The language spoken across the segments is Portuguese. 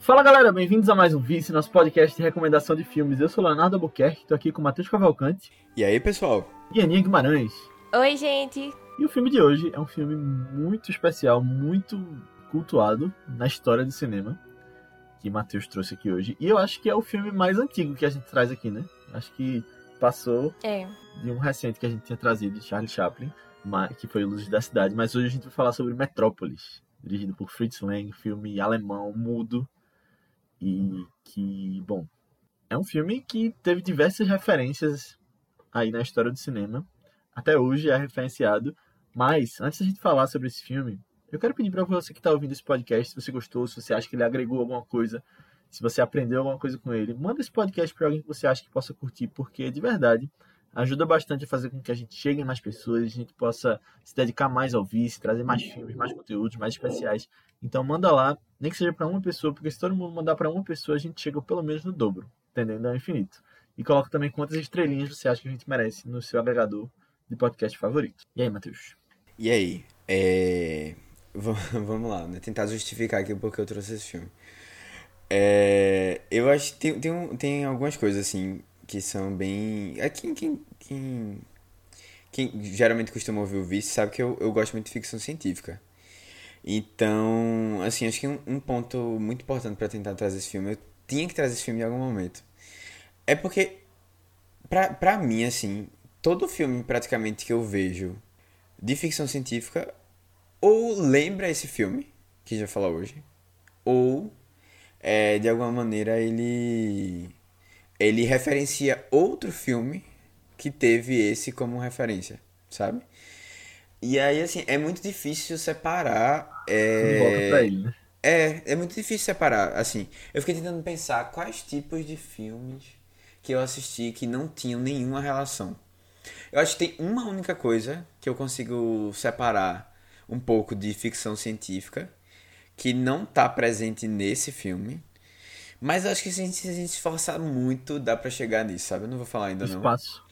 Fala galera, bem-vindos a mais um Vice, nosso podcast de recomendação de filmes. Eu sou Leonardo Albuquerque, tô aqui com o Matheus Cavalcante. E aí, pessoal? E Aninha Guimarães. Oi, gente. E o filme de hoje é um filme muito especial, muito cultuado na história do cinema, que Matheus trouxe aqui hoje. E eu acho que é o filme mais antigo que a gente traz aqui, né? Acho que passou é. de um recente que a gente tinha trazido, de Charlie Chaplin, que foi Luzes da Cidade. Mas hoje a gente vai falar sobre Metrópolis, dirigido por Fritz Lang, filme alemão, mudo, e que, bom, é um filme que teve diversas referências aí na história do cinema. Até hoje é referenciado. Mas, antes da gente falar sobre esse filme, eu quero pedir para você que está ouvindo esse podcast, se você gostou, se você acha que ele agregou alguma coisa, se você aprendeu alguma coisa com ele, manda esse podcast para alguém que você acha que possa curtir, porque de verdade ajuda bastante a fazer com que a gente chegue em mais pessoas, a gente possa se dedicar mais ao vice, trazer mais filmes, mais conteúdos, mais especiais. Então manda lá, nem que seja para uma pessoa, porque se todo mundo mandar para uma pessoa, a gente chega pelo menos no dobro, entendendo? É infinito. E coloca também quantas estrelinhas você acha que a gente merece no seu agregador de podcast favorito. E aí, Matheus? E aí? É... Vamos lá, né? Tentar justificar aqui porque eu trouxe esse filme. É... Eu acho que tem, tem, tem algumas coisas, assim, que são bem. É quem, quem, quem, quem geralmente costuma ouvir o Vice sabe que eu, eu gosto muito de ficção científica. Então, assim, acho que um, um ponto muito importante para tentar trazer esse filme, eu tinha que trazer esse filme em algum momento. É porque, pra, pra mim, assim, todo filme praticamente que eu vejo de ficção científica ou lembra esse filme, que já fala hoje, ou é, de alguma maneira ele ele referencia outro filme que teve esse como referência, sabe? E aí, assim, é muito difícil separar. É... Volta pra ele, né? É, é muito difícil separar. Assim, eu fiquei tentando pensar quais tipos de filmes que eu assisti que não tinham nenhuma relação. Eu acho que tem uma única coisa que eu consigo separar um pouco de ficção científica que não está presente nesse filme, mas acho que se a gente, se a gente esforçar muito, dá para chegar nisso, sabe? Eu não vou falar ainda não. Espaço.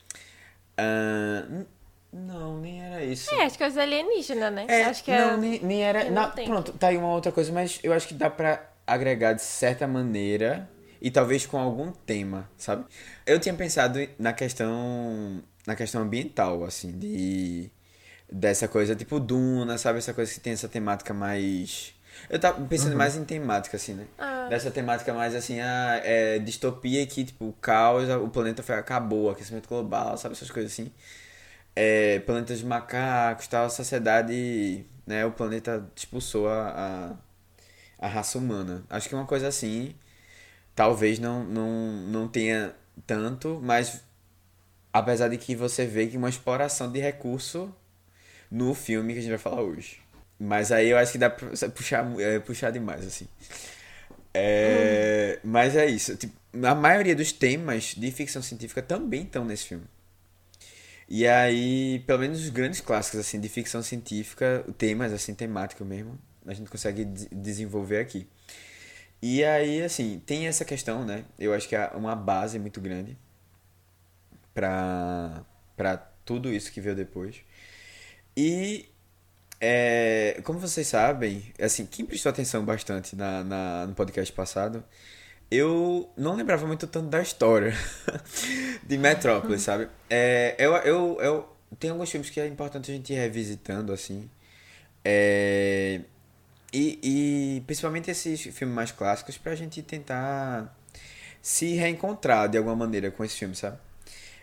Uh, não, nem era isso. É, acho que é os alienígenas, né? É, acho que não, é... nem, nem era. Não, pronto, tá aí uma outra coisa, mas eu acho que dá pra agregar de certa maneira e talvez com algum tema, sabe? Eu tinha pensado na questão na questão ambiental, assim, de dessa coisa tipo Duna, sabe? Essa coisa que tem essa temática mais eu tava pensando uhum. mais em temática, assim, né? Ah. Dessa temática mais assim, a é, distopia que, tipo, o caos, o planeta foi, acabou, aquecimento global, sabe? Essas coisas assim. É, planetas de macacos, tal, a sociedade, né? O planeta expulsou a, a, a raça humana. Acho que uma coisa assim, talvez não, não, não tenha tanto, mas apesar de que você vê que uma exploração de recurso no filme que a gente vai falar hoje. Mas aí eu acho que dá pra puxar, é, puxar demais, assim. É, hum. Mas é isso. Tipo, a maioria dos temas de ficção científica também estão nesse filme. E aí, pelo menos os grandes clássicos assim de ficção científica, temas assim temáticos mesmo, a gente consegue desenvolver aqui. E aí, assim, tem essa questão, né? Eu acho que é uma base muito grande para para tudo isso que veio depois. E é, como vocês sabem, assim, quem prestou atenção bastante na, na, no podcast passado, eu não lembrava muito tanto da história de Metrópolis, sabe? É, eu, eu, eu tem alguns filmes que é importante a gente ir revisitando, assim. É, e, e principalmente esses filmes mais clássicos pra gente tentar se reencontrar de alguma maneira com esse filme, sabe?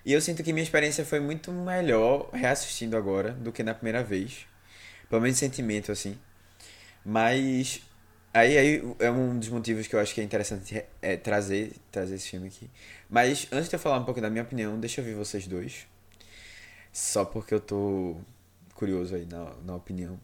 E eu sinto que minha experiência foi muito melhor reassistindo agora do que na primeira vez. Pelo menos sentimento, assim. Mas. Aí, aí é um dos motivos que eu acho que é interessante é, trazer, trazer esse filme aqui. Mas antes de eu falar um pouco da minha opinião, deixa eu ouvir vocês dois. Só porque eu tô curioso aí na, na opinião.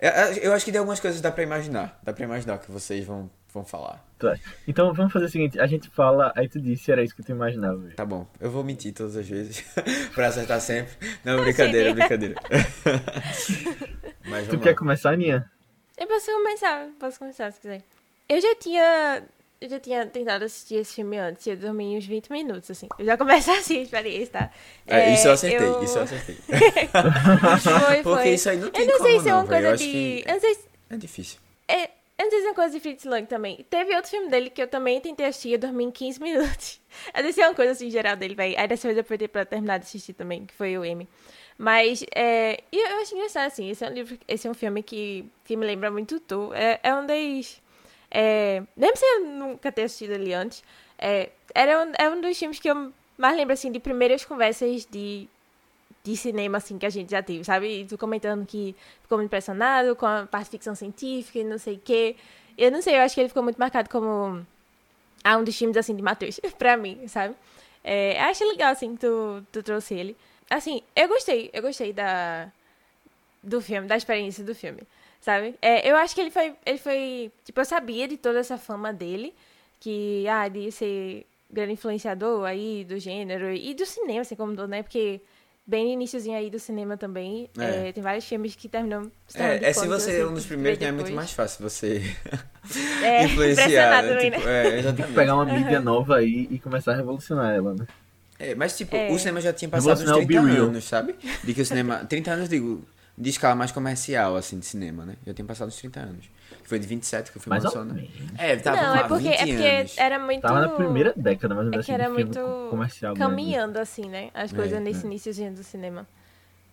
Eu, eu acho que de algumas coisas dá pra imaginar. Dá pra imaginar que vocês vão, vão falar. Tá. Então vamos fazer o seguinte, a gente fala, aí tu disse era isso que tu imaginava. Tá bom, eu vou mentir todas as vezes pra acertar sempre. Não, brincadeira, brincadeira. Mas tu quer começar, Aninha? Eu posso começar, posso começar se quiser. Eu já tinha. Eu já tinha tentado assistir esse filme antes, eu dormi uns 20 minutos, assim. Eu já começo assim a experiência, tá? É, é, isso eu acertei, eu... isso eu acertei. foi, Porque foi. isso aí não tem Eu não como sei se é uma não, coisa eu de. Que... Eu não sei se... É difícil. É, eu Eu não sei se é uma coisa de Fritz Lang também. Teve outro filme dele que eu também tentei assistir, eu dormi em 15 minutos. Essa é uma coisa assim geral dele, velho. Aí dessa vez eu aproveitei pra terminar de assistir também, que foi o M. Mas, é, e eu acho engraçado, assim, esse é um livro, esse é um filme que, que me lembra muito tu. É, é um das... É, mesmo se eu nunca ter assistido ele antes, é, era um, é um dos filmes que eu mais lembro, assim, de primeiras conversas de, de cinema, assim, que a gente já teve, sabe? E tu comentando que ficou muito impressionado com a parte de ficção científica e não sei o quê. Eu não sei, eu acho que ele ficou muito marcado como ah, um dos filmes, assim, de Matheus, pra mim, sabe? É, acho legal, assim, que tu, tu trouxe ele. Assim, eu gostei, eu gostei da, do filme, da experiência do filme, sabe? É, eu acho que ele foi, ele foi, tipo, eu sabia de toda essa fama dele, que, ah, de ser grande influenciador aí do gênero e do cinema, assim, como do, né? Porque bem no iníciozinho aí do cinema também, É. é, tem vários filmes que terminam... É, é se você é assim, um dos primeiros, né, é muito mais fácil você É, influenciar, né? também, Tipo, né? é, Tem que pegar uma mídia nova aí e começar a revolucionar ela, né? É, mas, tipo, É. o cinema já tinha passado uns Revolucionar o 30 Be Real. anos, sabe? De que o cinema... 30 anos, digo, de escala mais comercial, assim, de cinema, né? Já tinha passado uns 30 anos. Que foi de 27 que o filme Mais lançou, ou né? menos. É, tava Não, é porque, 20 é porque anos. era muito... Tava na primeira década, mais ou É assim, era muito comercial mesmo. caminhando, assim, né? As É, coisas é. nesse iníciozinho do cinema.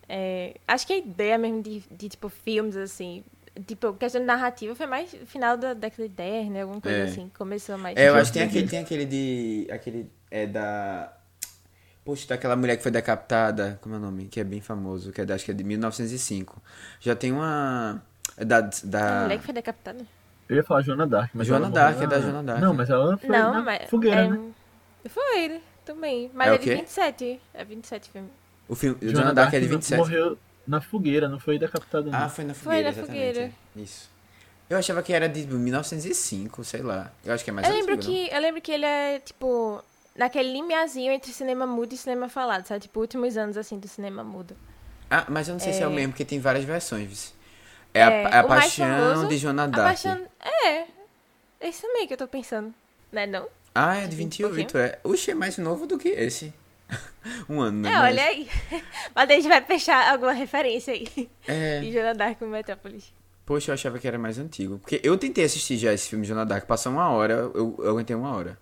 É, acho que a ideia mesmo de, de, tipo, filmes, assim... Tipo, questão de narrativa foi mais final da década de 10, né? Alguma coisa É. assim. Começou mais... É, eu Já acho que tem aquele, tem aquele de... Aquele é da... Poxa, daquela mulher que foi decapitada, como é o nome? Que é bem famoso, que é da, acho que é de 1905. Já tem uma... É da... A da... mulher que foi decapitada? Eu ia falar Joana Dark, mas Joana Dark, morreu é da na- Joana Dark. Não, mas ela foi Não, na mas... fogueira, é, né? Foi, também. Mas É é, de quê? 27. É 27 filme. O filme... Joana, Dark é de 27. morreu na fogueira, não foi decapitada não. Ah, foi na Foi fogueira, na exatamente. fogueira. é. Isso. Eu achava que era de 1905, sei lá. Eu acho que é mais eu lembro antigo, não? que Eu lembro que ele é, tipo... Naquele limiarzinho entre cinema mudo e cinema falado, sabe? Tipo, últimos anos, assim, do cinema mudo. Ah, mas eu não sei se é o É. mesmo, porque tem várias versões. Vice. É, a, É, é a Paixão famoso, de paixão... É, é isso também que eu tô pensando. Né, não? Ah, é de De 28, 20 é. Oxe, é mais novo do que esse. um ano, né? É, olha aí. Mas a gente vai fechar alguma referência aí. É. De Joana Dark com Metrópolis. Poxa, eu achava que era mais antigo. Porque eu tentei assistir já esse filme de Joana Dark. Passou uma hora, eu, eu aguentei uma hora.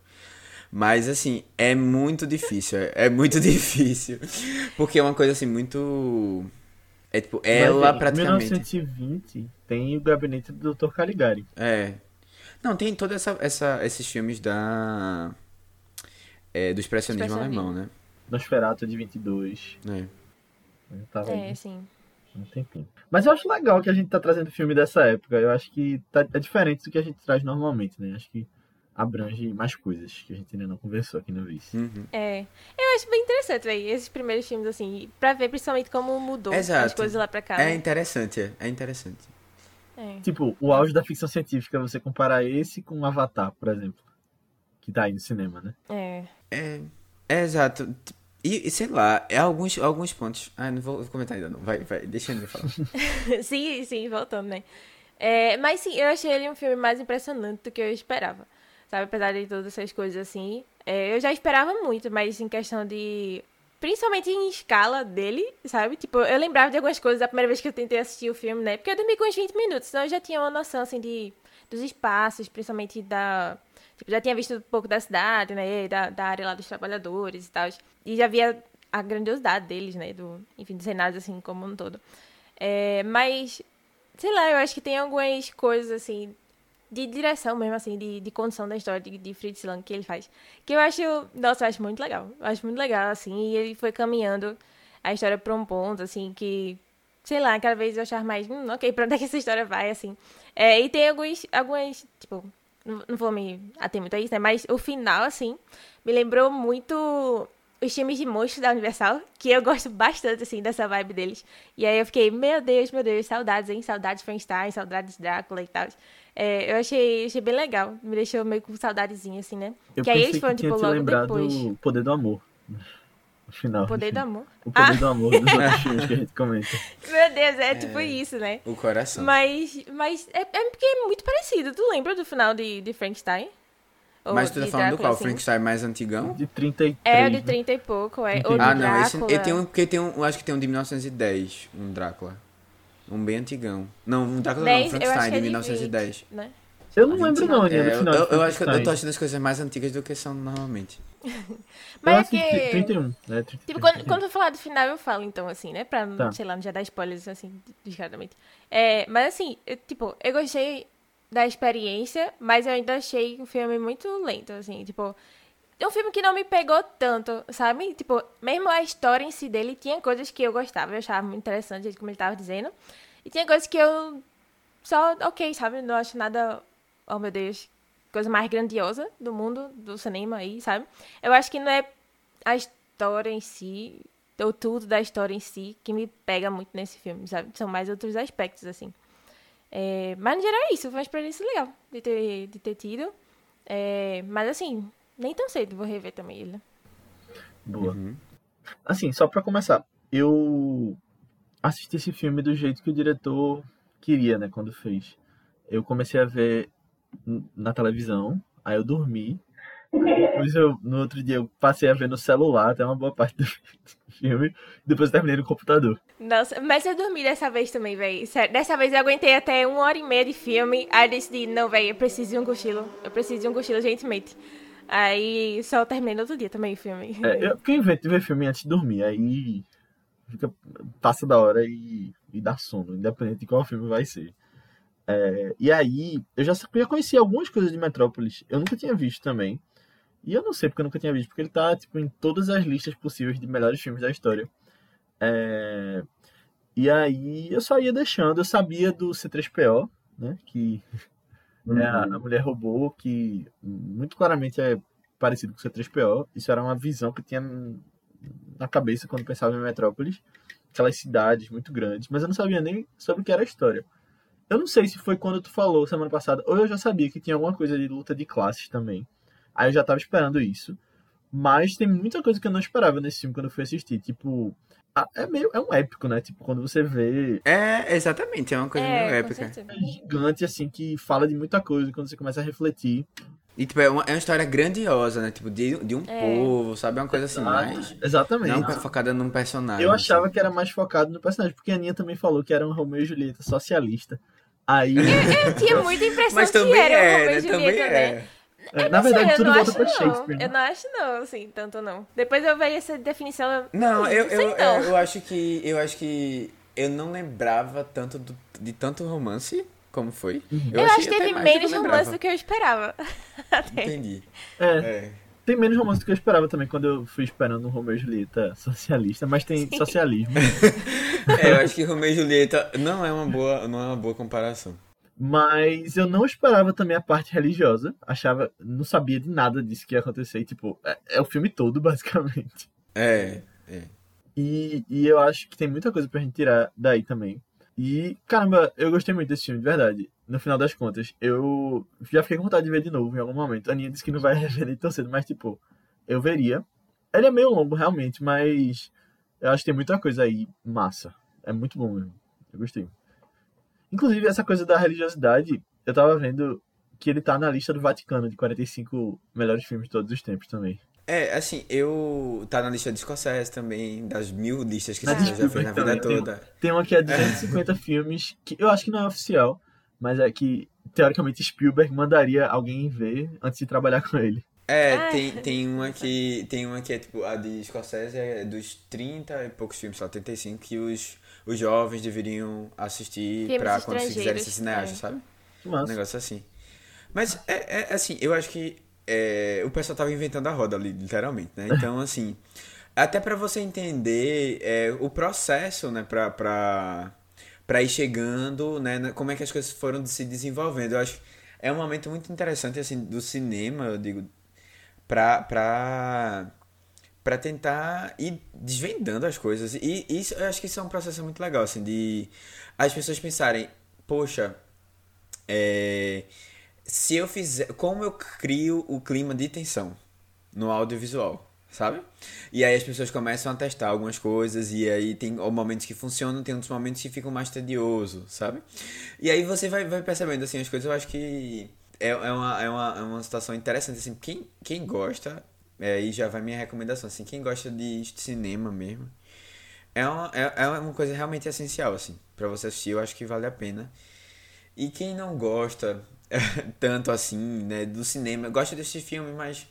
Mas, assim, é muito difícil. É, é muito difícil. Porque é uma coisa, assim, muito... É tipo, Vai ela ver, praticamente... 1920 tem o gabinete do Dr. Caligari. É. Não, tem todos essa, essa, esses filmes da. É, do expressionismo Expressionismo. alemão, né? Nosferatu de 22. É. Tava É, aí sim. um tempinho. Mas eu acho legal que a gente tá trazendo filme dessa época. Eu acho que tá, é diferente do que a gente traz normalmente, né? Acho que abrange mais coisas que a gente ainda não conversou aqui no Vice. Uhum. É. Eu acho bem interessante, velho, esses primeiros filmes, assim, pra ver principalmente como mudou Exato. as coisas lá pra cá. É né? interessante, é, é interessante. É. Tipo, o auge da ficção científica, você comparar esse com Avatar, por exemplo. Que tá aí no cinema, né? É. É, é exato. E, e sei lá, é alguns, alguns pontos. Ah, não vou comentar ainda não. Vai, vai, deixa ele falar. sim, sim, voltando, né? É, mas sim, eu achei ele um filme mais impressionante do que eu esperava. Sabe, apesar de todas essas coisas assim. É, eu já esperava muito, mas em questão de. Principalmente em escala dele, sabe? Tipo, eu lembrava de algumas coisas da primeira vez que eu tentei assistir o filme, né? Porque eu dormi com uns 20 minutos, então eu já tinha uma noção, assim, de, dos espaços, principalmente da. Tipo, já tinha visto um pouco da cidade, né? Da, da área lá dos trabalhadores e tal. E já via a grandiosidade deles, né? Do, enfim, dos cenários, assim, como um todo. É, mas, sei lá, eu acho que tem algumas coisas, assim, de direção mesmo, assim, de, de condução da história de, de Fritz Lang que ele faz. Que eu acho, nossa, eu acho muito legal. Eu acho muito legal, assim, e ele foi caminhando a história pra um ponto, assim, que, sei lá, cada vez eu achar mais, hum, ok, pra onde é que essa história vai, assim. É, e tem alguns, algumas, tipo, não, não vou me ater muito a isso, né, mas o final, assim, me lembrou muito os filmes de monstros da Universal, que eu gosto bastante, assim, dessa vibe deles. E aí eu fiquei, meu Deus, meu Deus, saudades, hein? Saudades de Frankenstein, saudades de Drácula e tal. É, eu achei, achei bem legal. Me deixou meio com saudadezinha, assim, né? Eu que aí pensei eles foram, que tipo, te logo depois. o Poder do Amor. No final. O poder do amor. O Poder Ah! do Amor dos outros filmes que a gente comenta. Meu Deus, é, tipo isso, né? O coração. Mas, mas é, é porque é muito parecido. Tu lembra do final de, de Frankenstein? Ou Mas tu tá falando do Drácula, qual? assim? Frankenstein mais antigão? De 33. É, o de né? 30 e pouco, é. Ou Entendi. de Ah, não, esse, Drácula. ele tem um, porque tem um, eu acho que tem um de 1910, um Drácula. Um bem antigão. Não, um Drácula não, 10, eu acho Frankenstein é de de 1910. 20, né? Eu não lembro não, É, final. eu, acho que eu tô achando as coisas mais antigas do que são normalmente. Eu Mas é que. 31, né? 30, Tipo, quando, 31. quando eu falar do final, eu falo, então, assim, né? Pra, Tá. sei lá, não já dar spoilers, assim, descaradamente. É, mas, assim, eu, tipo, eu gostei da experiência, mas eu ainda achei o filme muito lento, assim, tipo... É um filme que não me pegou tanto, sabe? Tipo, mesmo a história em si dele tinha coisas que eu gostava, eu achava muito interessante, como ele tava dizendo. E tinha coisas que eu só, ok, sabe? Não acho nada, oh meu Deus, coisa mais grandiosa do mundo do cinema aí, sabe? Eu acho que não é a história em si, ou tudo da história em si, que me pega muito nesse filme, sabe? São mais outros aspectos, assim. É, mas no geral é isso, foi uma experiência legal de ter, de ter tido. É, mas assim, nem tão cedo vou rever também ele. Boa. Uhum. Assim, só pra começar, eu assisti esse filme do jeito que o diretor queria, né, quando fez. Eu comecei a ver na televisão, aí eu dormi. Depois eu, no outro dia eu passei a ver no celular, até uma boa parte do filme. Depois eu terminei no computador. Nossa, mas eu dormi dessa vez também, velho. Dessa vez eu aguentei até uma hora e meia de filme. Aí eu decidi, não, velho, eu preciso de um cochilo. Eu preciso de um cochilo, gentilmente. Aí só terminei no outro dia também o filme. É, eu, eu invento ver filme antes de dormir, aí fica, passa da hora e, e dá sono, independente de qual filme vai ser. É, e aí, eu já, já conhecia algumas coisas de Metrópolis, eu nunca tinha visto também. E eu não sei porque eu nunca tinha visto, porque ele tá tipo, em todas as listas possíveis de melhores filmes da história. É, e aí eu só ia deixando, eu sabia do C3PO, né? Que é a, a mulher robô que muito claramente é parecido com o C3PO. Isso era uma visão que tinha na cabeça quando pensava em Metrópolis. Aquelas cidades muito grandes, mas eu não sabia nem sobre o que era a história. Eu não sei se foi quando tu falou semana passada, ou eu já sabia que tinha alguma coisa de luta de classes também. Aí eu já tava esperando isso. Mas tem muita coisa que eu não esperava nesse filme quando eu fui assistir. Tipo, é meio. É um épico, né? Tipo, quando você vê É, exatamente, é uma coisa meio é, com épica. é gigante, assim, que fala de muita coisa, quando você começa a refletir. E tipo, é uma, é uma história grandiosa, né? Tipo, de, de um É. povo, sabe? É uma coisa assim, mais. Exatamente. Não focada num personagem. Eu assim. achava que era mais focado no personagem, porque a Aninha também falou que era um Romeu e Julieta socialista. Aí, Eu tinha muita impressão Mas que também era o é, Romeu né? e Também Julieta, né? É. Eu na não sei, verdade, eu tudo não volta acho pra não. Shakespeare. né? Eu não acho não, assim, tanto não. Depois eu vejo essa definição. eu- Não, eu, eu, não. eu, eu acho que. Eu acho que. Eu não lembrava tanto do- de tanto romance como foi. Eu, achei acho que teve eu menos romance do que eu esperava. Até. Entendi. É, É. tem menos romance do que eu esperava também, quando eu fui esperando um Romeu e Julieta socialista, mas tem socialismo. É, eu acho que Romeu e Julieta não é uma boa, não é uma boa comparação. Mas eu não esperava também a parte religiosa. Achava, não sabia de nada disso que ia acontecer. Tipo, é, é o filme todo, basicamente. É, é. E, e eu acho que tem muita coisa pra gente tirar daí também. E, caramba, eu gostei muito desse filme, de verdade. No final das contas, eu já fiquei com vontade de ver de novo em algum momento. A Aninha disse que não vai rever nem tão cedo, mas, tipo, eu veria. Ele é meio longo, realmente, mas eu acho que tem muita coisa aí massa. É muito bom mesmo. Eu gostei. Inclusive, essa coisa da religiosidade, eu tava vendo que ele tá na lista do Vaticano de 45 melhores filmes de todos os tempos também. É, assim, eu. Tá na lista de Scorsese também, das mil listas que você já fez na vida também, toda. Tem uma que é 250 filmes, que eu acho que não é oficial, mas é que, teoricamente, Spielberg mandaria alguém ver antes de trabalhar com ele. É, Ah, tem, tem uma que. Tem uma que é tipo, a de Scorsese é dos 30 e poucos filmes, só 35, que os, os jovens deveriam assistir pra quando se quiserem ser cineastas, é. sabe? Que Um negócio assim. Mas é, é assim, eu acho que é, o pessoal tava inventando a roda ali, literalmente, né? Então, assim, até pra você entender é, o processo, né, pra, pra, pra ir chegando, né, como é que as coisas foram se desenvolvendo. Eu acho que é um momento muito interessante, assim, do cinema, eu digo, pra, pra, pra tentar ir desvendando as coisas. E isso, eu acho que isso é um processo muito legal, assim, de as pessoas pensarem, poxa, é, se eu fizer. Como eu crio o clima de tensão no audiovisual, sabe? E aí as pessoas começam a testar algumas coisas, e aí tem momentos que funcionam, tem outros momentos que ficam mais tedioso, sabe? E aí você vai, vai percebendo assim as coisas, eu acho que é, é, uma, é, uma, é uma situação interessante, assim, quem, quem gosta, é, aí já vai minha recomendação, assim, quem gosta de cinema mesmo, é uma, é, é uma coisa realmente essencial, assim, pra você assistir, eu acho que vale a pena. E quem não gosta, tanto assim, né, do cinema. Eu gosto desse filme, mas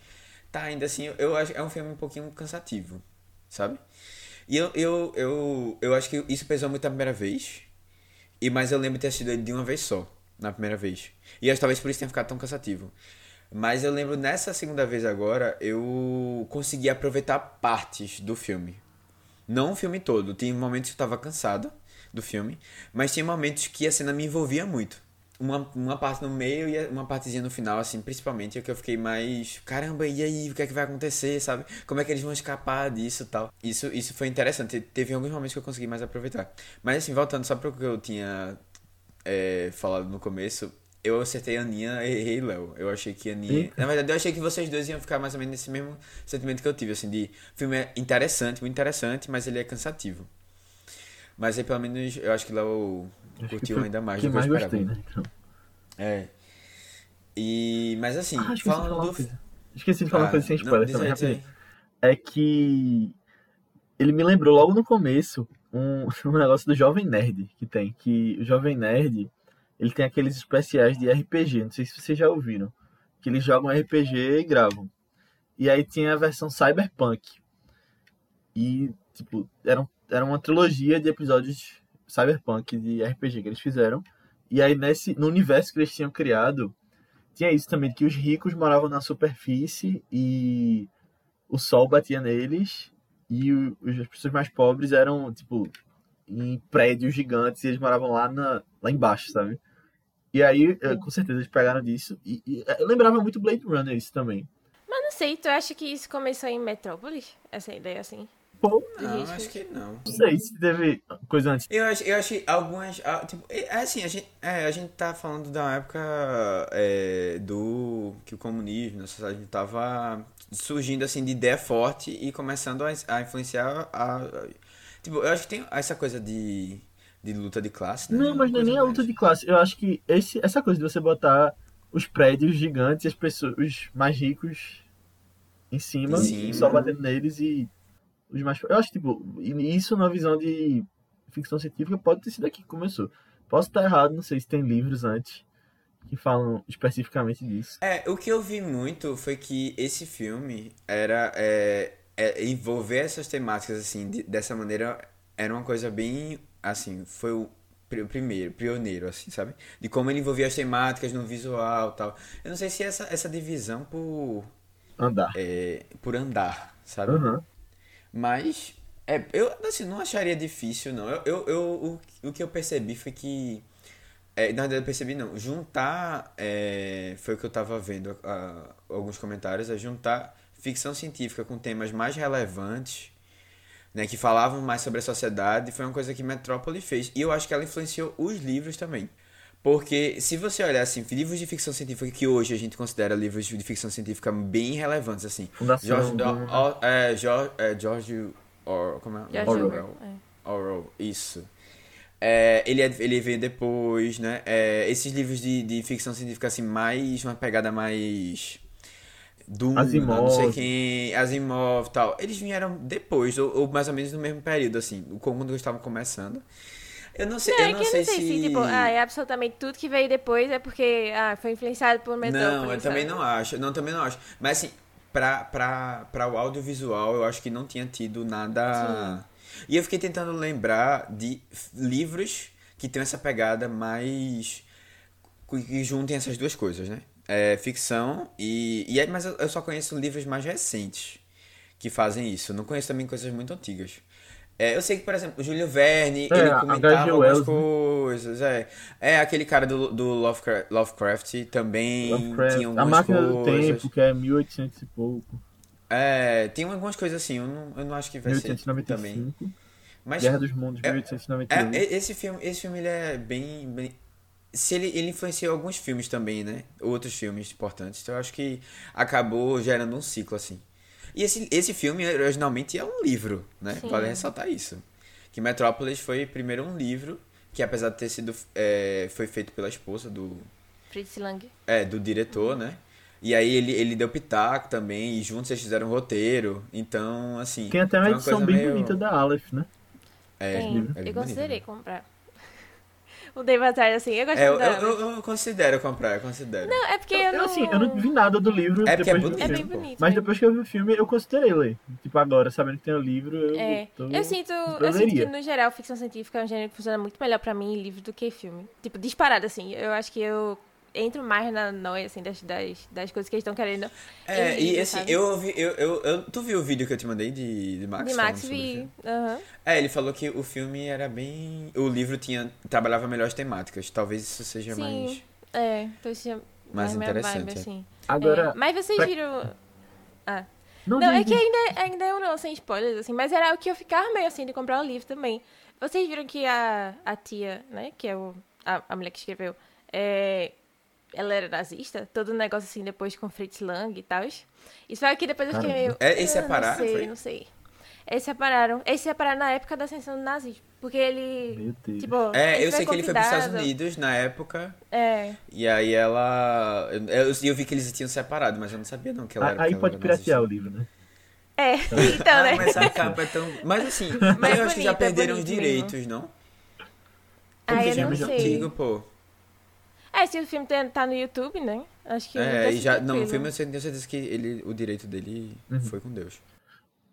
tá ainda assim, eu acho é um filme um pouquinho cansativo, sabe? E eu, eu, eu, eu acho que isso pesou muito a primeira vez. E mas eu lembro de ter assistido ele de uma vez só, na primeira vez. E acho talvez por isso tenha ficado tão cansativo. Mas eu lembro nessa segunda vez agora, eu consegui aproveitar partes do filme. Não o filme todo. Tinha momentos que eu tava cansado do filme, mas tinha momentos que a cena me envolvia muito uma, uma parte no meio e uma partezinha no final, assim, principalmente, é que eu fiquei mais, caramba, e aí, o que é que vai acontecer, sabe? Como é que eles vão escapar disso e tal. Isso, isso foi interessante, teve alguns momentos que eu consegui mais aproveitar. Mas assim, voltando só para o que eu tinha é, falado no começo, eu acertei a Aninha e errei Léo. Eu achei que a Aninha. Na verdade, eu achei que vocês dois iam ficar mais ou menos nesse mesmo sentimento que eu tive, assim, de filme é interessante, muito interessante, mas ele é cansativo. Mas aí, pelo menos, eu acho que Léo curtiu ainda mais do que eu esperava. Gostei, né? Então. É. E, mas assim, ah, falando do. Esqueci de falar ah, uma coisa sem spoiler não, também. É que ele me lembrou logo no começo um, um negócio do Jovem Nerd que tem. Que o Jovem Nerd ele tem aqueles especiais de RPG. Não sei se vocês já ouviram. Que eles jogam RPG e gravam. E aí tinha a versão Cyberpunk. E, tipo, era, era uma trilogia de episódios Cyberpunk de RPG que eles fizeram. E aí, nesse, no universo que eles tinham criado, tinha isso também, que os ricos moravam na superfície e o sol batia neles e o, as pessoas mais pobres eram, tipo, em prédios gigantes e eles moravam lá, na, lá embaixo, sabe? E aí, com certeza, eles pegaram disso. E, e eu lembrava muito Blade Runner isso também. Mas não sei, tu acha que isso começou em Metrópolis? Essa ideia assim? Pô, não, acho que não. Não sei se teve coisa antes. Eu acho, eu acho que algumas. Ah, tipo, é assim, a gente, é, a gente tá falando da época é, do. que o comunismo, a sociedade tava surgindo assim de ideia forte e começando a, a influenciar a. Tipo, eu acho que tem essa coisa de. De luta de classe, né? Não, mas não é nem a luta de classe. Eu acho que esse, essa coisa de você botar os prédios gigantes e as pessoas, os mais ricos em cima, cima. só batendo neles e os mais. Eu acho que, tipo, isso na visão de ficção científica pode ter sido aqui que começou. Posso estar errado, não sei se tem livros antes que falam especificamente disso. É, o que eu vi muito foi que esse filme era. É, é, envolver essas temáticas, assim, de, dessa maneira, era uma coisa bem. Assim, foi o primeiro, pioneiro, assim, sabe? De como ele envolvia as temáticas no visual tal. Eu não sei se essa, essa divisão por. Andar. É, por andar, sabe? Uhum. Mas, é, eu assim, não acharia difícil, não. Eu, eu, eu o, o que eu percebi foi que. É, na verdade, eu percebi não. Juntar. É, foi o que eu tava vendo a, alguns comentários. É juntar ficção científica com temas mais relevantes. Né, que falavam mais sobre a sociedade. Foi uma coisa que Metrópole fez. E eu acho que ela influenciou os livros também. Porque se você olhar assim, livros de ficção científica que hoje a gente considera livros de ficção científica bem relevantes, assim. Fundação George, do, é, George, é, George Or, como é? George Orwell. Orwell, isso. É, ele, é, ele veio depois, né? É, esses livros de, de ficção científica, assim, mais. uma pegada mais. Doom, Asimov. não sei quem, Asimov e tal. Eles vieram depois, ou, ou, mais ou menos no mesmo período, assim, quando eles estavam começando. Eu não sei, não, eu não, sei, não sei se... se... tipo, ah, é absolutamente tudo que veio depois é porque ah, foi influenciado por Metrópolis. Não, eu também não acho. Não, também não acho. Mas assim, pra, pra, pra o audiovisual, eu acho que não tinha tido nada. Sim. E eu fiquei tentando lembrar de livros que tem essa pegada mais. que juntem essas duas coisas, né? É, ficção e. e é, mas eu só conheço livros mais recentes que fazem isso. Eu não conheço também coisas muito antigas. É, eu sei que, por exemplo, o Júlio Verne, é, ele comentava algumas né? coisas. É. é, aquele cara do, do Lovecraft, Lovecraft também Lovecraft. tinha algumas A Máquina coisas. do Tempo, que é 1800 e pouco. É, tem algumas coisas assim, eu não, eu não acho que vai 1895. ser também. Mas, Guerra dos Mundos, 1898. É, é, esse filme, esse filme ele é bem, bem se ele, ele influenciou alguns filmes também, né? Outros filmes importantes. Então eu acho que acabou gerando um ciclo assim. E esse, esse filme originalmente é um livro, né? Sim. Vale ressaltar isso. Que Metrópolis foi primeiro um livro, que apesar de ter sido. É, foi feito pela esposa do. Fritz Lang. É, do diretor, uhum. né? E aí ele, ele deu pitaco também, e juntos eles fizeram um roteiro. Então, assim. Tem até uma edição bem meio... bonita da Aleph, né? É, Tem. É eu considerei bonito, né? comprar. O Day Batalha, assim. Eu gosto É, eu, muito eu, eu- eu considero comprar, eu considero. Não, é porque eu, Eu, não... assim, eu não vi nada do livro É porque é depois do bonito, É bem bonito. Mas né? depois que eu vi o filme, eu considerei ler. Tipo, agora, sabendo que tem o livro, eu, É, tô... eu sinto, eu sinto que no geral ficção científica é um gênero que funciona muito melhor pra mim em livro do que filme. Tipo, disparado assim. Eu acho que eu entro mais na noia assim das, das, das coisas que eles estão querendo. É, e assim, sabe? eu ouvi. Eu, eu, eu- tu viu o vídeo que eu te mandei de, de Max? de Max vi. Aham. É, ele falou que o filme era bem. O livro tinha. trabalhava melhor as temáticas. Talvez isso seja Sim. mais. É, então isso é Mais minha interessante, Vibe, é. assim. Agora, É, Mas vocês pra- viram. Ah. não, Não, é que ainda, ainda eu não, sem spoilers, assim, mas era o que eu ficava meio assim de comprar o livro também. Vocês viram que a, a tia, né, que é o, a, a mulher que escreveu, é, ela era nazista? Todo um negócio assim depois com Fritz Lang e tal. Isso foi o que depois eu fiquei meio. É, eles "Ah, separaram, Não sei, foi? não sei. Eles separaram. Eles separaram na época da ascensão do nazismo. Porque ele. Meu Deus. Tipo, É, ele eu sei que ele foi pros Estados convidado. Unidos na época. É. E aí ela. Eu, eu, eu vi que eles tinham separado, mas eu não sabia não que ela era. Aí pode era piratear o livro, né? É, então, Ah, né? mas a capa é tão. Mas assim, Mas eu acho que já bonito, é perderam os bonito direitos, não? Ah, Porque eu já não é sei. antigo, pô. É, se o filme tem- tá no YouTube, né? Acho que. É, tá e já. tranquilo. Não, o filme eu tenho certeza que ele, o direito dele Uhum. foi com Deus.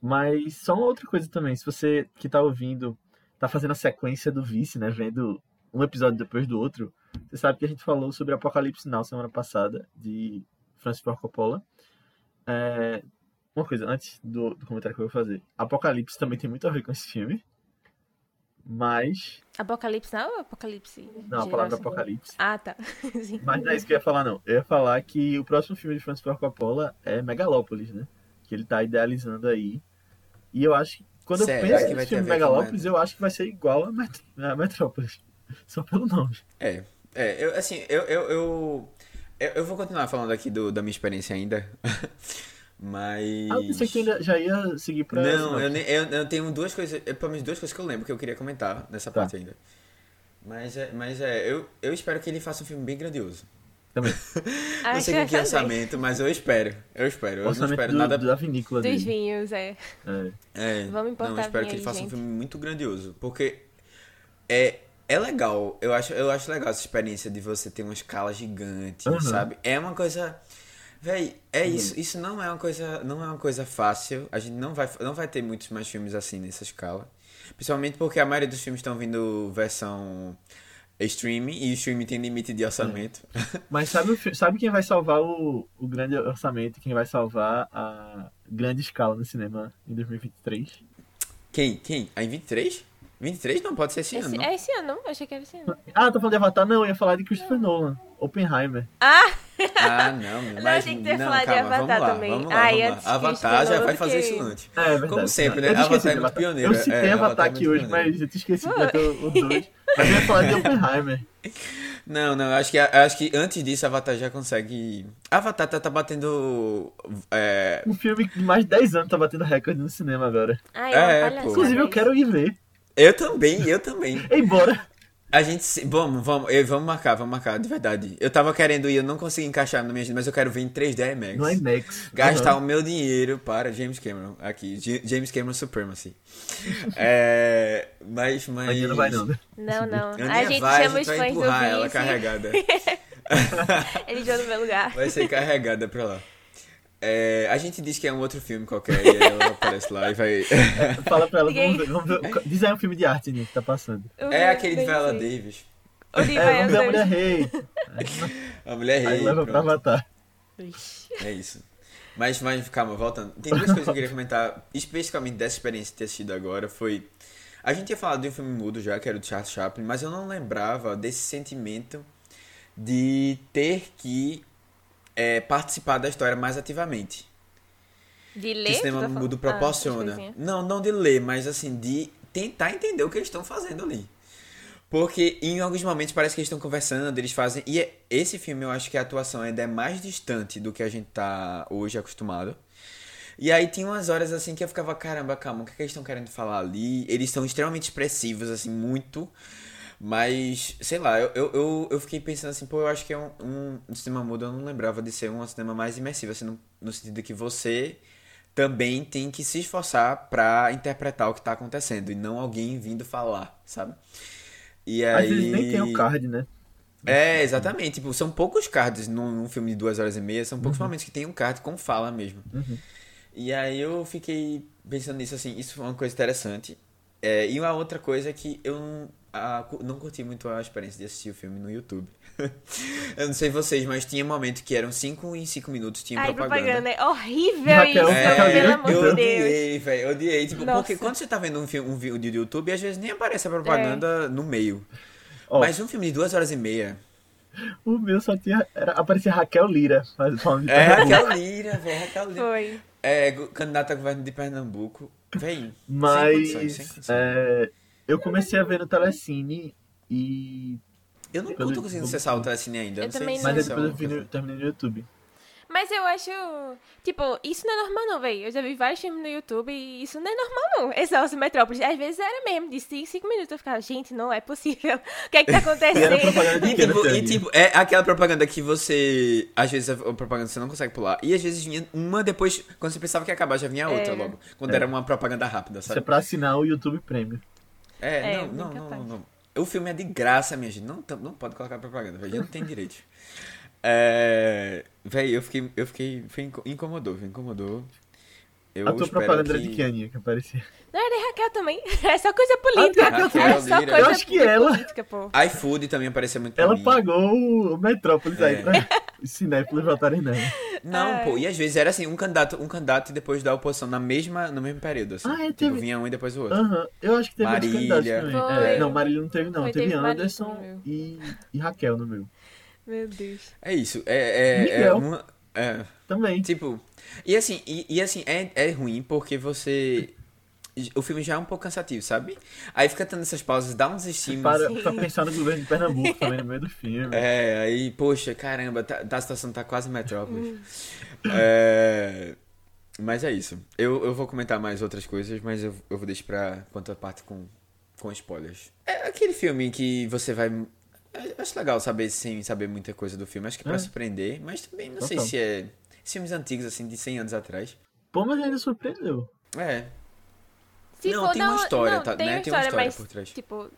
Mas só uma outra coisa também, se você que tá ouvindo, tá fazendo a sequência do Vice, né? Vendo um episódio depois do outro, você sabe que a gente falou sobre Apocalipse Now semana passada, de Francis Ford Coppola. É, uma coisa, antes do, do comentário que eu vou fazer. Apocalipse também tem muito a ver com esse filme. Mas. Apocalipse não ou Apocalipse? Não, a palavra assim? Apocalipse. Ah, tá. Sim. Mas não é isso que eu ia falar, não. Eu ia falar que o próximo filme de Francis Ford Coppola é Megalópolis, né? Que ele tá idealizando aí. E eu acho que quando Será eu penso que vai filme Megalópolis, eu acho que vai ser igual a, Met a Metrópolis. Só pelo nome. É, é, eu, assim, eu, eu, eu, eu, eu vou continuar falando aqui do, da minha experiência ainda. Mas. Ah, eu pensei que ainda já ia seguir pra Não, sinopse. eu, nem- eu, eu tenho duas coisas, é, pelo menos duas coisas que eu lembro que eu queria comentar nessa Tá. parte ainda. Mas é, mas é eu, eu espero que ele faça um filme bem grandioso. Também. não Acho sei com que orçamento, mas eu espero. Eu espero. Eu não espero do, nada. da vinícola Dos dele. vinhos, é. É. É, Vamos importar não, eu espero que ele aí, faça um gente. filme muito grandioso. Porque é, é legal. Eu acho, eu acho legal essa experiência de você ter uma escala gigante, Uhum. sabe? É uma coisa. Véi, é isso. Isso não é uma coisa. Não é uma coisa fácil. A gente não vai, não vai ter muitos mais filmes assim nessa escala. Principalmente porque a maioria dos filmes estão vindo versão streaming e o streaming tem limite de orçamento. Mas sabe, o sabe quem vai salvar o, o grande orçamento e quem vai salvar a grande escala no cinema em 2023? Quem? Quem? Ah, em 23? 23 não pode ser esse, ano. Esse, não? é esse ano, eu achei que era esse ano. Ah, tô falando de Avatar? Não, eu ia falar de Christopher Nolan. Oppenheimer. Ah! Ah, não, Não, mas tem que ter não, falado de calma, Avatar vamos lá, também. Vamos lá, Ai, vamos lá. Avatar já vai fazer isso antes. É, é verdade. Como sempre, né? Avatar é muito pioneiro. Eu citei É, Avatar Avatar é aqui hoje, pioneiro. mas eu te esqueci de ter o 2. Mas eu ia falar de Oppenheimer. Não, não, acho que, acho que antes disso Avatar já consegue. Avatar tá, tá batendo. É, Um filme que mais de 10 anos tá batendo recorde no cinema agora. Ai, É, pô. palhaçada Inclusive, eu quero ir ver. eu também, eu também. Embora. A gente. se- Vamos, vamos, eu- vamos marcar, vamos marcar, de verdade. Eu tava querendo ir, eu não consegui encaixar na minha agenda, mas eu quero ver em 3D IMAX. No IMAX. Gastar Uhum. o meu dinheiro para James Cameron. Aqui, J- James Cameron Supremacy. é. Mas, mas. Ainda não vai não, né? Não, não. A A gente vai, chama a os gente vai fãs do empurrar ela carregada. Ele jogou no meu lugar. Vai ser carregada pra lá. É, a gente diz que é um outro filme qualquer e aí ela aparece lá e vai. Fala pra ela, Ninguém- vamos ver, vamos ver. Diz aí um filme de arte, Nick, que tá passando. Eu É aquele de Viola. Davis. O de É, vamos ver a Viola Mulher. Rei. A mulher Aí rei. leva pra pronto. Avatar. Ixi. É isso. Mas, mas calma, voltando. Tem duas coisas que eu queria comentar, especificamente dessa experiência de ter assistido agora. Foi. A gente tinha falado de um filme mudo já, que era o de Charles Chaplin, mas eu não lembrava desse sentimento de ter que é, participar da história mais ativamente. De ler? que o cinema tá mudo Ah, proporciona. coisinhas. não, não de ler, mas assim, de tentar entender o que eles estão fazendo ali. Porque em alguns momentos parece que eles estão conversando, eles fazem. E é- esse filme eu acho que a atuação ainda é mais distante do que a gente tá hoje acostumado. E aí tinha umas horas assim que eu ficava, caramba, calma, o que, é que eles estão querendo falar ali? Eles são extremamente expressivos, assim, muito. Mas, sei lá, eu, eu, eu, fiquei pensando assim, pô, eu acho que é um, um, um cinema mudo, eu não lembrava de ser um cinema mais imersivo, assim, no, no sentido que você também tem que se esforçar pra interpretar o que tá acontecendo e não alguém vindo falar, sabe? E Às aí... vezes nem tem o card, né? É, exatamente. Tipo, são poucos cards num, num filme de duas horas e meia, são poucos momentos que tem um card com fala mesmo. Uhum. E aí eu fiquei pensando nisso assim, isso foi uma coisa interessante. É, e uma outra coisa é que eu não, a- não curti muito a experiência de assistir o filme no YouTube. eu não sei vocês, mas tinha momento que eram 5 em 5 minutos, tinha Ai, propaganda. propaganda. É horrível Raquel, isso, Raquel, pelo eu amor eu de Deus. odiei, velho, eu odiei. Tipo, Nossa. porque quando você tá vendo um, filme, um vídeo do YouTube, às vezes nem aparece a propaganda no meio. Ó, Mas um filme de duas horas e meia. o meu só tinha. Era, aparecia Raquel Lira. Mas, de É Pernambuco. Raquel Lira, velho, Raquel Lira. Foi. É, candidato a governo de Pernambuco. Vem. Mas sem condições. é, eu comecei a ver no Telecine e. Eu não Pelo- tô conseguindo acessar o Telecine ainda. Eu não sei também se não. Mas depois eu vi no, terminei no YouTube. Mas eu acho. Tipo, isso não é normal, não, velho. Eu já vi vários filmes no YouTube e isso não é normal, não. Excelso Metrópolis. Às vezes era mesmo, de 5 5 minutos. Eu ficava, gente, não é possível. O que é que tá acontecendo? E tipo, e, tipo, é aquela propaganda que você. Às vezes a propaganda você não consegue pular. E às vezes vinha uma depois, quando você pensava que ia acabar, já vinha outra É. logo. Quando É. era uma propaganda rápida, Isso é sabe? pra assinar o YouTube Premium. É, É, não, não, não, não, não. O filme é de graça, minha gente. Não, não pode colocar propaganda, velho. Não tem direito. É. Véi, eu fiquei. Eu fiquei. Foi inco- incomodou, foi incomodou. Eu a tua propaganda era que... de que Aninha que aparecia? Não era de Raquel também. É só coisa política. Ah, Raquel Era só coisa Eu acho que ela- política, pô. iFood também apareceu muito pra Ela mim. pagou o Metrópolis aí É. pra os cinéfilos votarem nela. Não, Ai. pô, e às vezes era assim, um candidato, um candidato e depois da oposição na mesma, no mesmo período, assim. Ah, é, tipo, teve- vinha um e depois o outro. Aham, eu acho que teve Marília. candidatos também. Foi. É, não, Marília não teve, não. Foi, teve teve Anderson e, e Raquel no meu. Meu Deus. É isso, é, é, é Miguel. uma... É, Também. tipo... E assim, e, e assim, é, é ruim porque você... O filme já é um pouco cansativo, sabe? Aí fica tendo essas pausas, dá um desestímulo. Para pra pensar no governo de Pernambuco também no meio do filme. É, aí, poxa, caramba, tá, tá- a situação tá quase metrópole. É, mas é isso. Eu, eu vou comentar mais outras coisas, mas eu, eu vou deixar pra quanto a parte com, com spoilers. É aquele filme que você vai. Acho legal saber sem saber muita coisa do filme. Acho que é pra É. surpreender, mas também não sei Total. se é. Filmes antigos, assim, de 100 anos atrás. Pô, mas ainda surpreendeu. É. Se não, for tem uma história, não, tá, tem né? uma Tem uma história, mas, por trás. tipo...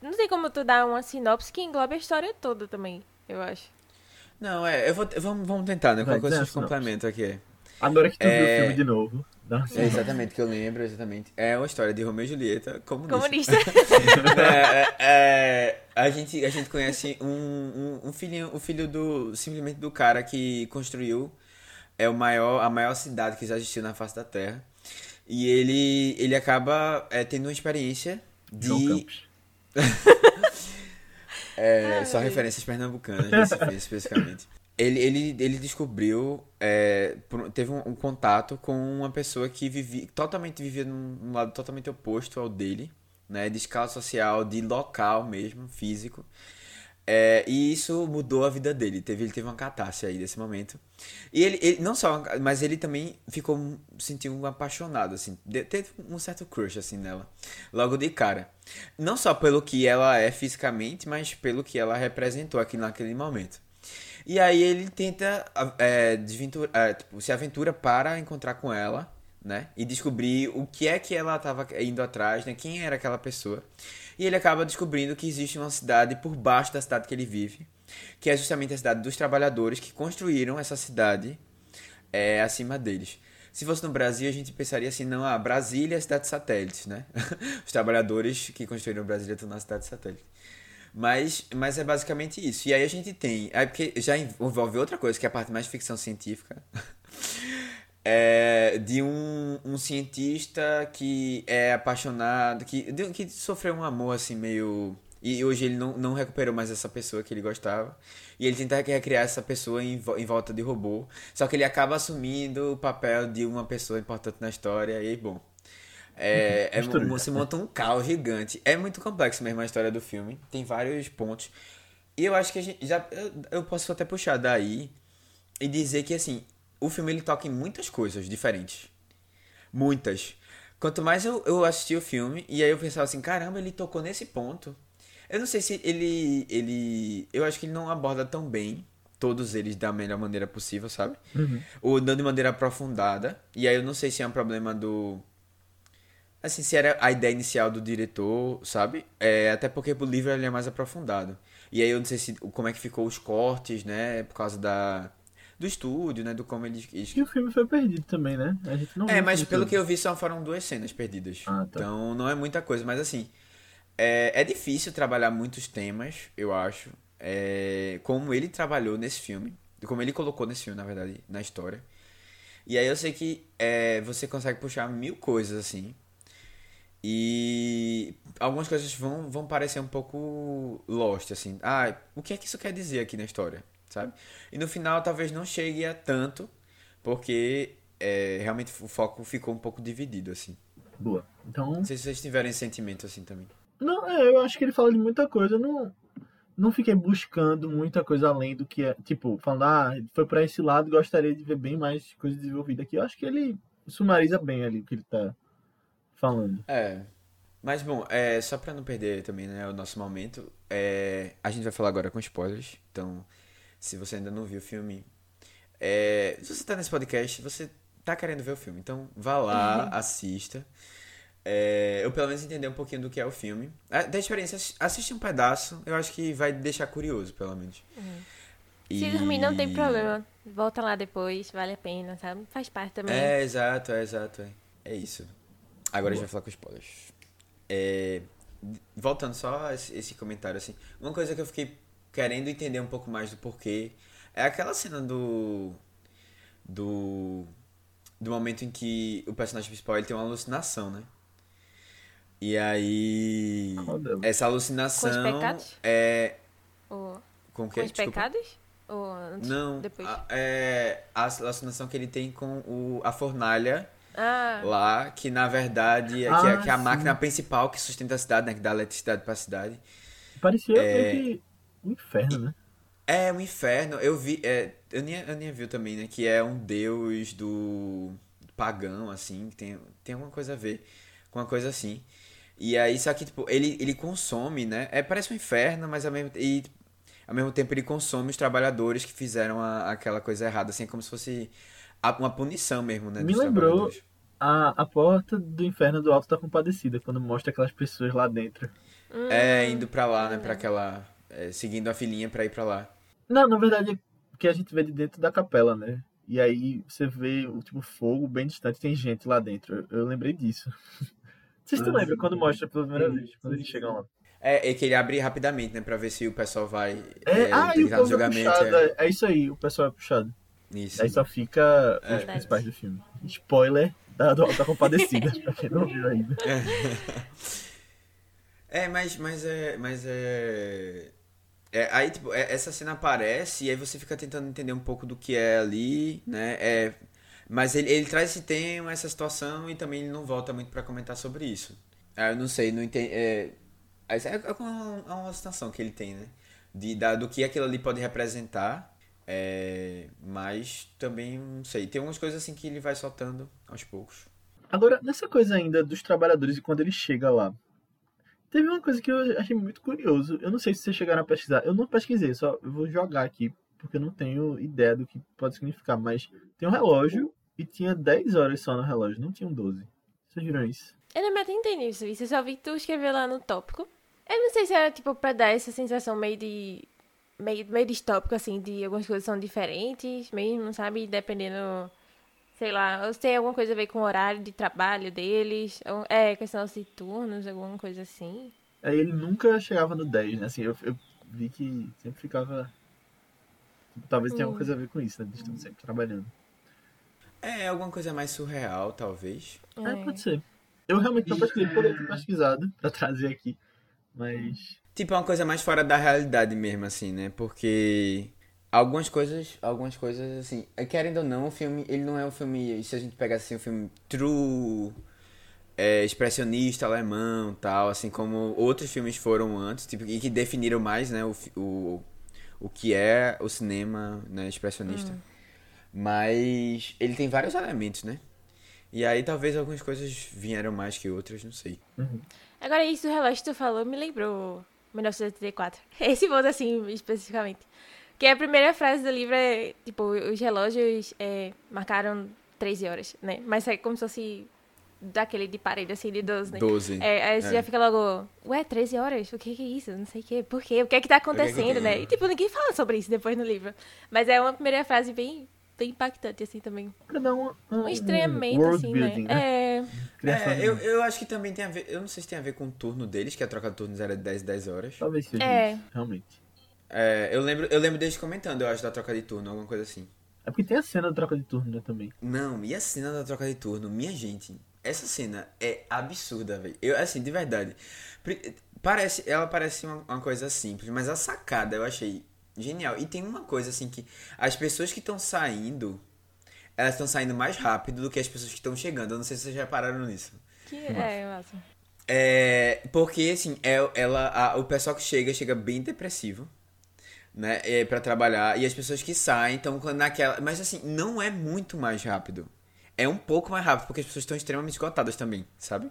Não tem como tu dar uma sinopse que englobe a história toda também, eu acho. Não, é, eu vou. Vamos, vamos tentar, né? Qualquer coisa de complemento aqui. Agora que tu viu É. o filme de novo. Uma É exatamente que eu lembro, exatamente. É uma história de Romeu e Julieta comunista. Comunista. É, é, a, gente, a gente conhece um, um, um filhinho, o filho do simplesmente do cara que construiu é o maior, a maior cidade que já existiu na face da Terra. E ele, ele acaba é, tendo uma experiência João de. Campos. É, Ai, só referências pernambucanas, especificamente. Ele, ele, ele descobriu, é, teve um, um contato com uma pessoa que vivia, totalmente vivia num, num lado totalmente oposto ao dele, né? De escala social, de local mesmo, físico. É, e isso mudou a vida dele. Teve, ele teve uma catástrofe aí desse momento. E ele, ele não só, mas ele também ficou, sentiu um apaixonado, assim. Teve um certo crush, assim, nela. Logo de cara. Não só pelo que ela é fisicamente, mas pelo que ela representou aqui naquele momento. E aí ele tenta é, é, tipo, se aventura para encontrar com ela, né? E descobrir o que é que ela estava indo atrás, né? Quem era aquela pessoa. E ele acaba descobrindo que existe uma cidade por baixo da cidade que ele vive, que é justamente a cidade dos trabalhadores que construíram essa cidade é, acima deles. Se fosse no Brasil, a gente pensaria assim, não, ah, Brasília é a cidade satélite, né? Os trabalhadores que construíram Brasília estão na cidade satélite. Mas, mas é basicamente isso. E aí a gente tem. É porque já envolve outra coisa, que é a parte mais ficção científica. É de um, um cientista que é apaixonado, que, de- que sofreu um amor assim meio. E hoje ele não, não recuperou mais essa pessoa que ele gostava. E ele tenta recriar essa pessoa em, em volta de robô. Só que ele acaba assumindo o papel de uma pessoa importante na história. E bom. É, é, Mistura. um- se monta um caos gigante. É muito complexo mesmo a história do filme. Tem vários pontos. E eu acho que a gente já. Eu, eu posso até puxar daí e dizer que assim, o filme ele toca em muitas coisas diferentes. Muitas. Quanto mais eu, eu assisti o filme, e aí eu pensava assim, caramba, ele tocou nesse ponto. Eu não sei se ele. ele. Eu acho que ele não aborda tão bem todos eles da melhor maneira possível, sabe? Ou dando de maneira aprofundada. E aí eu não sei se é um problema do. Assim, se era a ideia inicial do diretor, sabe? É, até porque o livro ele é mais aprofundado. E aí eu não sei se como é que ficou os cortes, né? Por causa da do estúdio, né? Do como eles. E o filme foi perdido também, né? A gente não É, mas pelo todo. que eu vi, só foram duas cenas perdidas. Ah, tá. Então não é muita coisa, mas assim. É, é difícil trabalhar muitos temas, eu acho. É, como ele trabalhou nesse filme. Como ele colocou nesse filme, na verdade, na história. E aí eu sei que é, você consegue puxar mil coisas, assim. E algumas coisas vão, vão parecer um pouco lost, assim. Ah, o que é que isso quer dizer aqui na história, sabe? E no final talvez não chegue a tanto, porque é, realmente o foco ficou um pouco dividido, assim. Boa. Então, Não sei se vocês tiverem sentimento assim também. não, é, eu acho que ele fala de muita coisa. Eu não, não fiquei buscando muita coisa além do que é. Tipo, falando, ah, foi pra esse lado, gostaria de ver bem mais coisa desenvolvida aqui. Eu acho que ele sumariza bem ali o que ele tá falando. É. Mas bom, é, só pra não perder também, né, o nosso momento, é, a gente vai falar agora com spoilers. Então, se você ainda não viu o filme, é, se você tá nesse podcast, você tá querendo ver o filme. Então, vá lá, assista. É, eu pelo menos entender um pouquinho do que é o filme. Da experiência, assi- assiste um pedaço, eu acho que vai deixar curioso, pelo menos. Se E- dormir não tem problema. Volta lá depois, vale a pena, sabe? Faz parte também. É, exato, é exato. É, é isso. Agora a gente vai falar com spoilers. É, voltando só a esse, esse comentário, assim. Uma coisa que eu fiquei querendo entender um pouco mais do porquê é aquela cena do. Do. Do momento em que o personagem principal ele tem uma alucinação, né? E aí. Delas? Essa alucinação. Com os pecados? É. Com o com os Desculpa. pecados? Ou antes? Não. Depois? a- é a alucinação que ele tem com o, a fornalha Ah, lá, que na verdade é, que, Ah, é, que é a máquina principal que sustenta a cidade, né? Que dá eletricidade pra cidade. Parecia É. que um inferno, né? É um inferno. Eu vi. É, eu nem, eu nem viu também, né? Que é um deus do pagão, assim. Que tem, tem alguma coisa a ver com uma coisa assim. E aí, só que, tipo, ele, ele consome, né? É, parece um inferno, mas ao mesmo, e, ao mesmo tempo ele consome os trabalhadores que fizeram a- aquela coisa errada, assim, como se fosse uma punição mesmo, né? Me lembrou a, a porta do inferno do Alto da Compadecida, quando mostra aquelas pessoas lá dentro. É, indo pra lá, né? Pra aquela. é, seguindo a filinha pra ir pra lá. Não, na verdade é que a gente vê de dentro da capela, né? E aí você vê o tipo fogo bem distante, tem gente lá dentro. Eu, eu lembrei disso. Se tu Ah, lembra quando mostra pela primeira vez, quando eles chegam lá. É, é que ele abre rapidamente, né? Pra ver se o pessoal vai. É, ah, e o povo é puxado. é. É. é isso aí, o pessoal é puxado. Isso. Aí só fica os Verdade. principais do filme. Spoiler da, da Compadecida, pra quem não viu ainda. É, mas, mas é. Mas é. é, aí, tipo, é- essa cena aparece e aí você fica tentando entender um pouco do que é ali, né? É, mas ele, ele traz esse tema, essa situação e também ele não volta muito pra comentar sobre isso. Ah, eu não sei, não entendi. É, é, é uma, é uma situação que ele tem, né? De, da, do que aquilo ali pode representar. É, mas também, não sei. Tem umas coisas assim que ele vai soltando aos poucos. Agora, nessa coisa ainda dos trabalhadores e quando ele chega lá, teve uma coisa que eu achei muito curioso. Eu não sei se vocês chegaram a pesquisar. Eu não pesquisei, só eu vou jogar aqui, porque eu não tenho ideia do que pode significar. Mas tem um relógio e tinha 10 horas só no relógio, não tinham 12. Vocês viram isso? eu não me atendi nisso, isso. Eu só vi que tu escreveu lá no tópico. Eu não sei se era, tipo, pra dar essa sensação meio de... Meio, meio distópico, assim, de algumas coisas são diferentes mesmo, sabe? Dependendo... Sei lá, ou se tem alguma coisa a ver com o horário de trabalho deles. ou- É, questão de turnos, alguma coisa assim. Aí ele nunca chegava no 10, né? Assim, eu, eu vi que sempre ficava. tipo, talvez tenha alguma coisa a ver com isso, né? Eles estão sempre trabalhando. É, alguma coisa mais surreal, talvez. É, pode ser. Eu realmente não pesquisei, poderia ter pesquisado pra trazer aqui. Mas. Tipo, é uma coisa mais fora da realidade mesmo, assim, né? Porque algumas coisas, algumas coisas, assim, é, querendo ou não, o filme, ele não é um filme, se a gente pegar assim, um filme true, é, expressionista, alemão, tal, assim como outros filmes foram antes, tipo, e que definiram mais, né, o, o, o que é o cinema, né, expressionista. Mas ele tem vários elementos, né? E aí talvez algumas coisas vieram mais que outras, não sei. Agora, isso do relógio que tu falou me lembrou 1984. Esse ponto, assim, especificamente. Que a primeira frase do livro é, tipo, os relógios é, marcaram 13 horas, né? Mas é como se fosse daquele de parede, assim, de 12, né? 12. É, aí você É. já fica logo, ué, 13 horas? O que que é isso? Não sei o quê. Por quê? O que é que tá que que acontecendo, né? E, tipo, ninguém fala sobre isso depois no livro. Mas é uma primeira frase bem, bem impactante, assim, também. Pra dar um, Um estranhamento, world assim, building, né? É, Criação É, de- eu, eu acho que também tem a ver. Eu não sei se tem a ver com o turno deles, que a troca de turnos era de 10 10 horas. Talvez seja É. isso, realmente. É, eu lembro, eu lembro deles comentando, eu acho, da troca de turno, alguma coisa assim. É porque tem a cena da troca de turno, né, também. Não, e a cena da troca de turno, minha gente, essa cena é absurda, velho. Eu, assim, de verdade. Parece, ela parece uma, uma coisa simples, mas a sacada eu achei genial. E tem uma coisa, assim, que as pessoas que estão saindo, elas estão saindo mais rápido do que as pessoas que estão chegando. Eu não sei se vocês já repararam nisso. que é, massa. É, porque, assim, é, ela, a- o pessoal que chega, chega bem depressivo, né, é, pra trabalhar, e as pessoas que saem estão naquela... Mas, assim, não é muito mais rápido. É um pouco mais rápido, porque as pessoas estão extremamente esgotadas também, sabe?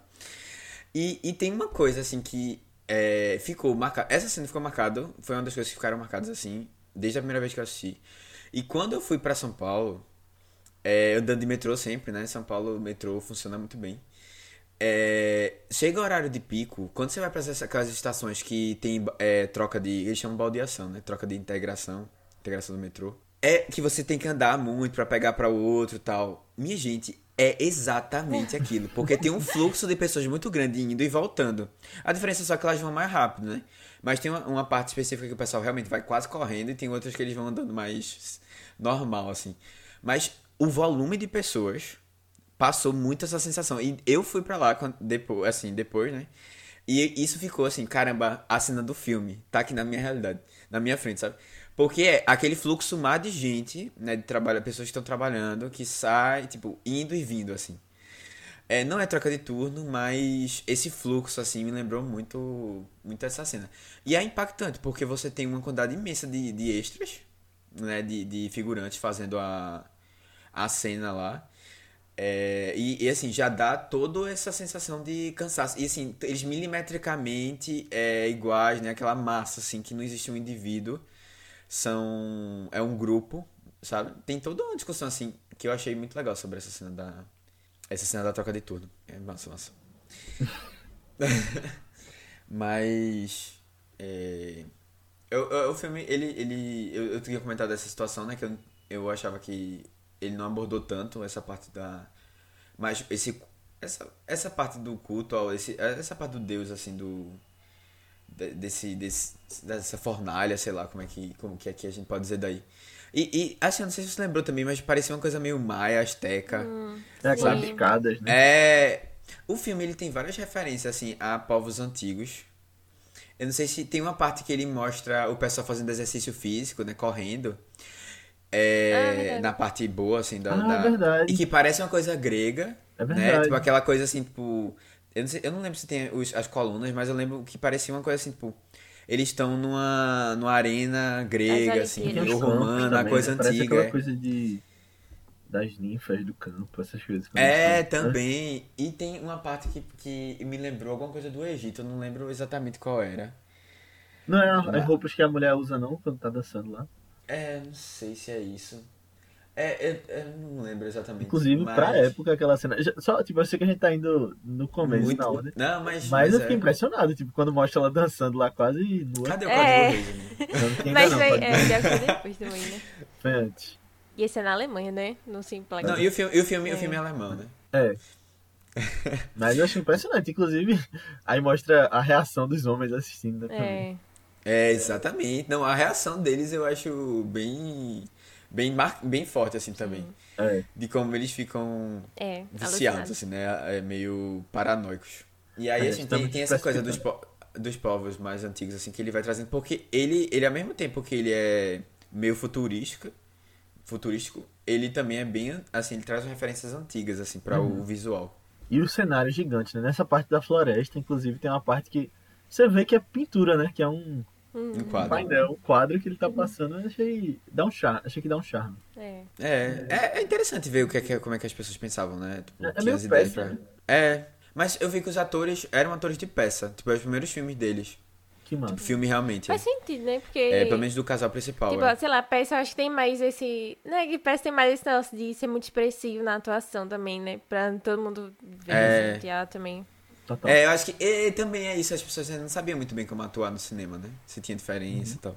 E, e tem uma coisa, assim, que é, ficou marcada... Essa cena ficou marcada, foi uma das coisas que ficaram marcadas, assim, desde a primeira vez que eu assisti. E quando eu fui pra São Paulo, é, eu andando de metrô sempre, né? São Paulo, metrô funciona muito bem. É, chega o horário de pico, quando você vai para aquelas estações que tem é, troca de. Eles chamam baldeação, né? Troca de integração. Integração do metrô. É que você tem que andar muito pra pegar para o outro tal. Minha gente, é exatamente aquilo. Porque tem um fluxo de pessoas muito grande indo e voltando. A diferença é só que elas vão mais rápido, né? Mas tem uma, uma parte específica que o pessoal realmente vai quase correndo e tem outras que eles vão andando mais normal, assim. Mas o volume de pessoas passou muito essa sensação. E eu fui pra lá quando, depois, assim, depois, né? E isso ficou assim, caramba, a cena do filme tá aqui na minha realidade, na minha frente, sabe? Porque é aquele fluxo mar de gente, né, de trabalho, pessoas que estão trabalhando, que sai, tipo, indo e vindo, assim. É, não é troca de turno, mas esse fluxo, assim, me lembrou muito, muito essa cena. E é impactante, porque você tem uma quantidade imensa de, de extras, né, de, de figurantes fazendo a, a cena lá. É, e, e, assim, já dá toda essa sensação de cansaço. E assim, eles milimetricamente é, iguais, né? Aquela massa, assim, que não existe um indivíduo. São. É um grupo, sabe? Tem toda uma discussão, assim, que eu achei muito legal sobre essa cena da. Essa cena da troca de turno. É massa, massa. Mas. É, eu, eu- o filme, ele. ele eu, eu tinha comentado essa situação, né? Que eu, eu achava que ele não abordou tanto essa parte da. Mas esse. Essa, essa parte do culto, ao- esse, essa parte do Deus, assim, do. De- Desse, desse, dessa fornalha, sei lá como é que, como que aqui a gente pode dizer daí. E, e assim, eu não sei se você lembrou também, mas parecia uma coisa meio maia, asteca. É aquelas Sim. escadas, né? É. O filme ele tem várias referências assim a povos antigos. Eu não sei se tem uma parte que ele mostra o pessoal fazendo exercício físico, né, correndo. É, verdade. na parte boa assim da, Ah, da- verdade. e que parece uma coisa grega, É né? verdade. Tipo aquela coisa assim, tipo, eu não, sei- eu não lembro se tem os- as colunas, mas eu lembro que parecia uma coisa assim, tipo, eles estão numa numa arena grega As assim, ou romana, também, coisa né? Parece antiga. aquela é. coisa de... Das ninfas do campo, essas coisas. É, também. E tem uma parte que, que me lembrou alguma coisa do Egito, eu não lembro exatamente qual era. Não é as roupas que a mulher usa não quando tá dançando lá. É, não sei se é isso. É, eu, eu não lembro exatamente. Inclusive, mas... pra época, aquela cena. Só, tipo, eu sei que a gente tá indo no começo, Muito... na ordem. Não, mas. Mas eu é. fiquei impressionado, tipo, quando mostra ela dançando lá quase nua. Cadê o É. código Reis, né? Não, Mas não, foi, pode é, dizer. deve ser depois também, né? Foi antes. E esse é na Alemanha, né? No Simplex. Não, e o filme, e o filme, É. o filme é alemão, né? É. Mas eu achei impressionante. Inclusive, aí mostra a reação dos homens assistindo né, também. É. É, exatamente. Não, a reação deles eu acho bem. Bem, mar... bem forte, assim, também. É. De como eles ficam É, viciados, alucinado. assim, né? É meio paranoicos. E aí, É, assim, tem, tem essa coisa dos, precipitando. po- dos povos mais antigos, assim, que ele vai trazendo. Porque ele, ele ao mesmo tempo que ele é meio futurístico, futurístico, ele também é bem, assim, ele traz referências antigas, assim, para Uhum. o visual. E o cenário gigante, né? Nessa parte da floresta, inclusive, tem uma parte que você vê que é pintura, né? Que é um Um quadro. painel, um quadro que ele tá passando. Eu achei. Dá um charme. Achei que dá um charme. É. É, é, é interessante ver o que é, como é que as pessoas pensavam, né? Tipo, É- é tinha meio as ideias peça, né? É, mas eu vi que os atores eram atores de peça, tipo, os primeiros filmes deles. Que massa. O filme realmente. Faz sentido, né? Porque. É, pelo menos do casal principal. Tipo, é. sei lá, Pérez eu acho que tem mais esse. Né, que Pérez tem mais esse negócio de ser muito expressivo na atuação também, né? Pra todo mundo ver É. assim, teatro também. Total. É, eu acho que e, também é isso, as pessoas ainda não sabiam muito bem como atuar no cinema, né? Se tinha diferença e tal.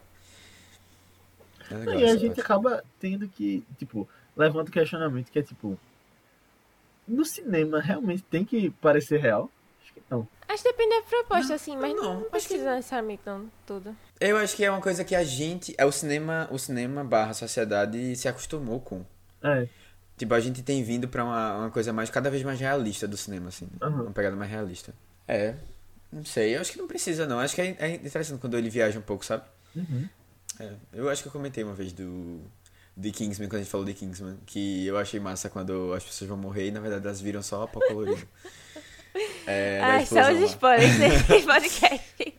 É legal e a gente parte. acaba tendo que, tipo, levanta o questionamento que é tipo. No cinema realmente tem que parecer real? Acho que não. Acho que depende da proposta, assim, mas não, não, acho que- precisa necessariamente não tudo. Eu acho que é uma coisa que a gente, é o cinema, o cinema barra sociedade se acostumou com. É. Tipo, a gente tem vindo pra uma, uma coisa mais, cada vez mais realista do cinema, assim. né? Aham. Uma pegada mais realista. É, não sei, eu acho que não precisa não. Acho que é, é interessante quando ele viaja um pouco, sabe? Uhum. É, eu acho que eu comentei uma vez do de Kingsman, quando a gente falou de Kingsman, que eu achei massa quando as pessoas vão morrer e na verdade elas viram só pó colorido. É, Ai, só explosão os lá. spoilers desse podcast.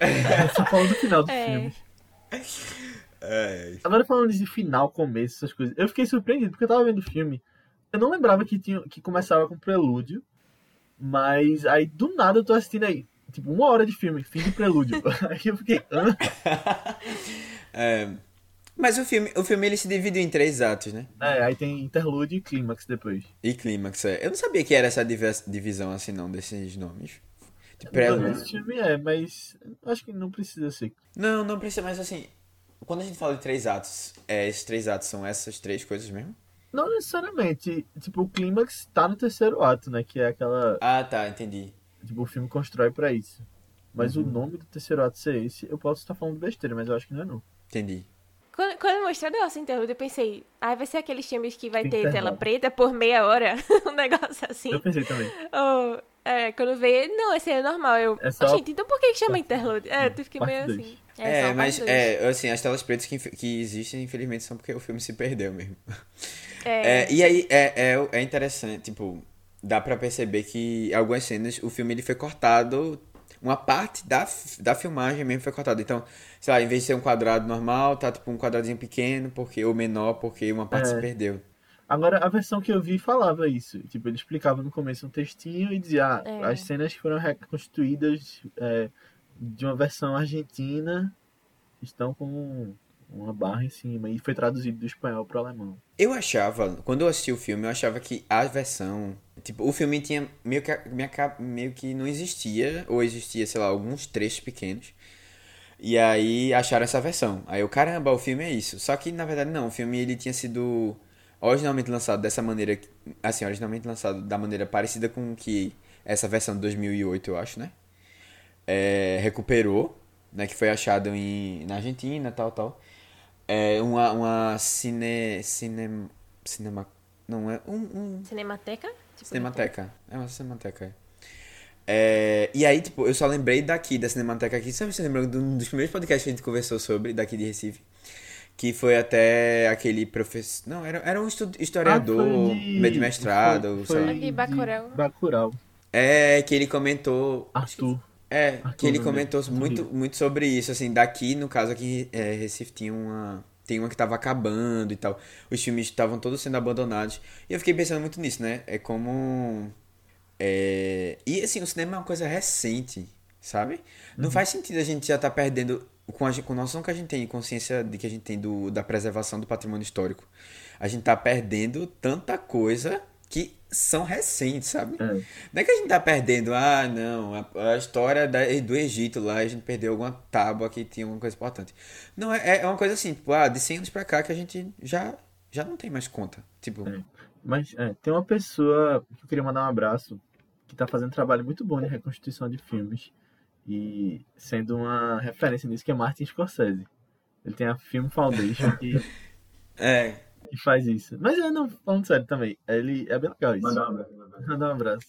É, só falando do final do É. filme. É, Agora falando de final, começo, essas coisas. Eu fiquei surpreendido, porque eu tava vendo o filme. Eu não lembrava que, tinha, que começava com prelúdio. Mas aí do nada eu tô assistindo aí. Tipo, uma hora de filme, fim de prelúdio. aí eu fiquei. Hã? é, mas o filme, o filme ele se dividiu em três atos, né? É, aí tem interlúdio e clímax depois. E clímax, é. Eu não sabia que era essa divisão assim não desses nomes. De prelúdio. Esse filme é, mas acho que não precisa ser. Não, não precisa, mas assim, quando a gente fala de três atos, é, esses três atos são essas três coisas mesmo? Não necessariamente. Tipo, o clímax tá no terceiro ato, né? Que é aquela. Ah, tá, entendi. Tipo, o filme constrói pra isso. Mas Uhum. o nome do terceiro ato ser esse, eu posso estar falando besteira, mas eu acho que não é não. Entendi. Quando, quando mostrou o negócio interlúdio, eu pensei, ah, vai ser aqueles filmes que vai Tem ter tela preta por meia hora. um negócio assim. Eu pensei também. Ou, é, quando veio, não, esse é normal. Eu, É só- gente, então por que que chama interlúdio? É, eu fiquei meio assim. É, a mas é, assim, as telas pretas que, que existem, infelizmente, são porque o filme se perdeu mesmo. É. É, e aí é, é, é interessante, tipo, dá pra perceber que algumas cenas, o filme ele foi cortado, uma parte da, da filmagem mesmo foi cortada. Então, sei lá, em vez de ser um quadrado normal, tá tipo um quadradinho pequeno, porque ou menor, porque uma parte É. se perdeu. Agora, a versão que eu vi falava isso. Tipo, ele explicava no começo um textinho e dizia, ah, É. as cenas que foram reconstruídas é, de uma versão argentina estão com uma barra em cima. E foi traduzido do espanhol pro alemão. Eu achava, quando eu assisti o filme, eu achava que a versão. Tipo, o filme tinha meio que, meio que não existia, ou existia, sei lá, alguns trechos pequenos. E aí acharam essa versão. Aí eu, caramba, o filme é isso. Só que na verdade não, o filme ele tinha sido originalmente lançado dessa maneira, assim, originalmente lançado da maneira parecida com que essa versão de 2008, eu acho, né? É, recuperou, né? Que foi achado em, na Argentina, tal, tal. É uma, uma cine, cine, cinema, não é, um, um Cinemateca? Tipo, Cinemateca. É uma cinemateca, é. É, e aí, tipo, eu só lembrei daqui, da Cinemateca aqui. Sabe, você lembra de um dos primeiros podcasts que a gente conversou sobre, daqui de Recife? Que foi até aquele professor... Não, era, era um estu- historiador, Ah, foi meio de mestrado, foi, foi De Bacurau. Bacurau. É, que ele comentou... Arthur. É, Arthur que ele Nome, comentou muito, muito sobre isso, assim, daqui, no caso aqui em é, Recife tinha uma... Tem uma que tava acabando e tal. Os filmes estavam todos sendo abandonados. E eu fiquei pensando muito nisso, né? É como... É... E assim, o cinema é uma coisa recente, sabe? Não faz sentido a gente já tá perdendo... Com a, com a noção que a gente tem, consciência de que a gente tem do, da preservação do patrimônio histórico. A gente tá perdendo tanta coisa que são recentes, sabe? É. Não é que a gente tá perdendo, ah, não, a, a história da- do Egito lá, a gente perdeu alguma tábua que tinha alguma coisa importante. Não, é, é uma coisa assim, tipo, ah, de 100 anos pra cá que a gente já, já não tem mais conta. Tipo, É. Mas é, tem uma pessoa que eu queria mandar um abraço que tá fazendo um trabalho muito bom de reconstituição de filmes e sendo uma referência nisso que é Martin Scorsese. Ele tem a Film Foundation que, é, que faz isso. Mas é, não, falando sério também, ele é bem legal isso. Mandar um abraço. Mandar um abraço.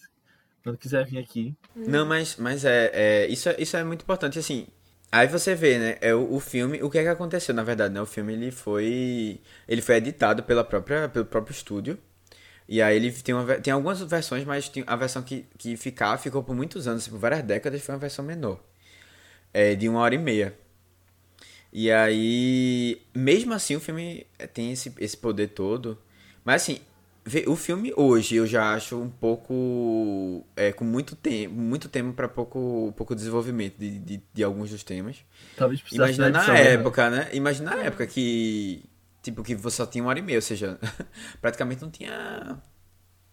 Quando quiser vir aqui. Não, mas, mas é, é, isso, é- isso é muito importante, assim. Aí você vê, né, é o, o filme, o que é que aconteceu, na verdade, né? O filme, ele foi, ele foi editado pela própria, pelo próprio estúdio. E aí ele tem, uma, tem algumas versões, mas a versão que, que ficar, ficou por muitos anos, por várias décadas, foi uma versão menor. É, de uma hora e meia. E aí, mesmo assim, o filme tem esse, esse poder todo. Mas assim, o filme hoje eu já acho um pouco. É, com muito tempo, muito tempo para pouco, pouco desenvolvimento de, de, de alguns dos temas. Talvez Imagina na né? época, né? Imagina na época que. Tipo, que você só tinha uma hora e meia, ou seja, praticamente não tinha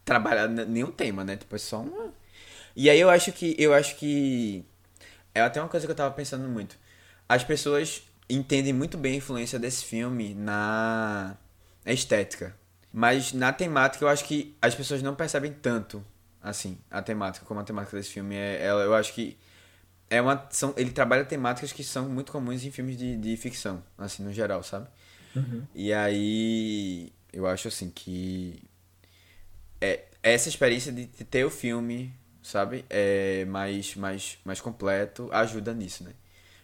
trabalhado nenhum tema, né? Tipo, é só uma. E aí eu acho que. Eu acho que. É até uma coisa que eu tava pensando muito. As pessoas entendem muito bem a influência desse filme na estética. Mas na temática eu acho que as pessoas não percebem tanto, assim, a temática, como a temática desse filme é. Ela, eu acho que é uma, são, ele trabalha temáticas que são muito comuns em filmes de, de ficção, assim, no geral, sabe? Uhum. E aí, eu acho assim que é, essa experiência de, ter o filme, sabe, é mais, mais, mais completo, ajuda nisso, né?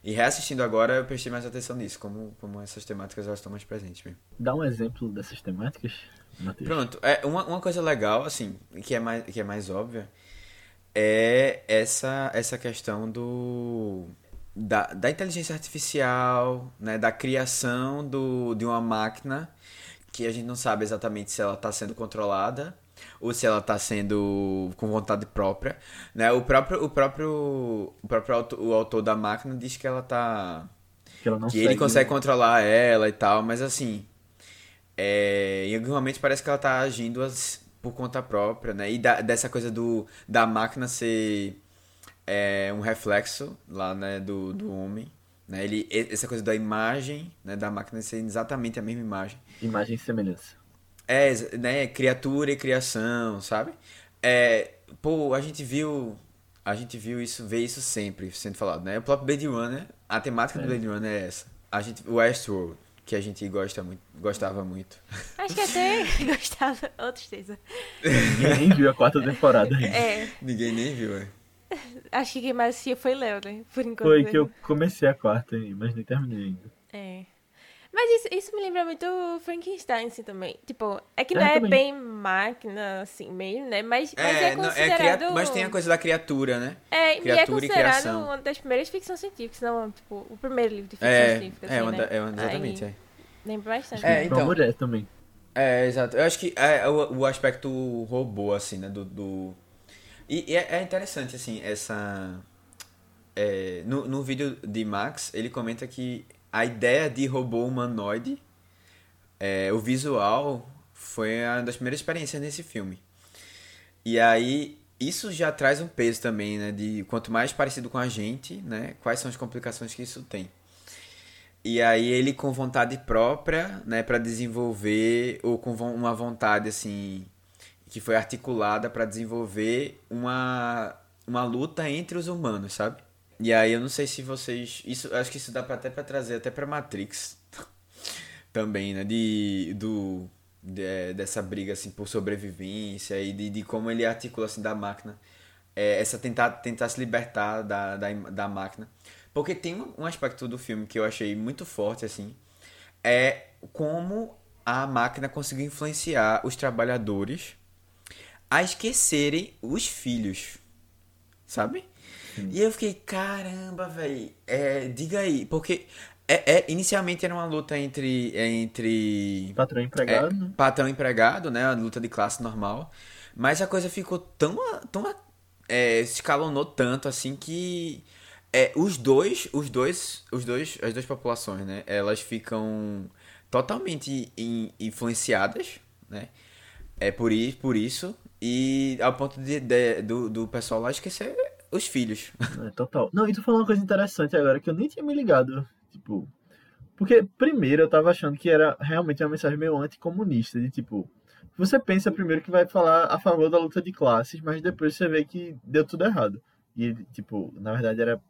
E reassistindo agora, eu prestei mais atenção nisso, como, como essas temáticas elas estão mais presentes mesmo. Dá um exemplo dessas temáticas, Matheus. Pronto, é uma, uma coisa legal, assim, que é mais, que é mais óbvia, é essa, essa questão do da, da inteligência artificial, né, da criação do, de uma máquina que a gente não sabe exatamente se ela está sendo controlada ou se ela está sendo com vontade própria, né? O próprio o próprio o próprio autor, o autor da máquina diz que ela tá Que, ela não que ele segue- consegue controlar ela e tal, mas assim, é, em algum momento parece que ela tá agindo as- por conta própria, né? E da- dessa coisa do da máquina ser é, um reflexo lá, né, do, do homem, né? Ele essa coisa da imagem, né, da máquina ser exatamente a mesma imagem. Imagem e semelhança. É, né, criatura e criação, sabe? É, pô, a gente viu, a gente viu isso, vê isso sempre sendo falado, né? O próprio Blade Runner, a temática do É. Blade Runner é essa. A gente, o Westworld, que a gente gosta muito, gostava muito. Acho que até gostava. Ô, tristeza. Ninguém viu a quarta temporada. É, Ninguém nem viu, é. acho que quem mais assistia foi Léo, né? Por enquanto. Foi né? que eu comecei a quarta, mas nem terminei ainda. É. Mas isso, isso me lembra muito o Frankenstein, assim, também. Tipo, é que É, não é também. bem máquina, assim, mesmo, né? Mas mas é, não, considerado... cria- mas tem a coisa da criatura, né? É, e é criatura e considerado criação. uma das primeiras ficções científicas, não, tipo, o primeiro livro de ficção É, científica, é, assim, uma né? é uma- exatamente, Aí, é. Lembra bastante. É, Pra então. mulher também. É, exato. Eu acho que é o, o aspecto robô, assim, né? Do. do... E, e é, é interessante, assim, essa. é, no, no vídeo de Max, ele comenta que a ideia de robô humanoide, é, o visual, foi uma das primeiras experiências nesse filme. E aí, isso já traz um peso também, né? De quanto mais parecido com a gente, né? Quais são as complicações que isso tem. E aí ele com vontade própria, né, para desenvolver ou com uma vontade assim que foi articulada para desenvolver uma uma luta entre os humanos, sabe? E aí eu não sei se vocês, isso acho que isso dá pra, até para trazer até para Matrix também, né, de do de- é, dessa briga assim por sobrevivência e de, de como ele articula assim da máquina. É, essa tentar tentar se libertar da, da, da máquina. Porque tem um aspecto do filme que eu achei muito forte assim é como a máquina conseguiu influenciar os trabalhadores a esquecerem os filhos sabe e eu fiquei caramba velho é, diga aí porque é, é- inicialmente era uma luta entre entre Patrão empregado, né? patrão empregado, né? Uma luta de classe normal. Mas a coisa ficou tão. tão é, escalonou tanto assim que. É, os dois, os dois, os dois, as duas populações, né? Elas ficam totalmente in- influenciadas, né? É por, por isso. E ao ponto de, de- do, do pessoal lá esquecer os filhos. É, total. Não, e tu falou uma coisa interessante agora que eu nem tinha me ligado. Tipo. Porque primeiro eu tava achando que era realmente uma mensagem meio anticomunista. De tipo. Você pensa primeiro que vai falar a favor da luta de classes, mas depois você vê que deu tudo errado. E, tipo, na verdade era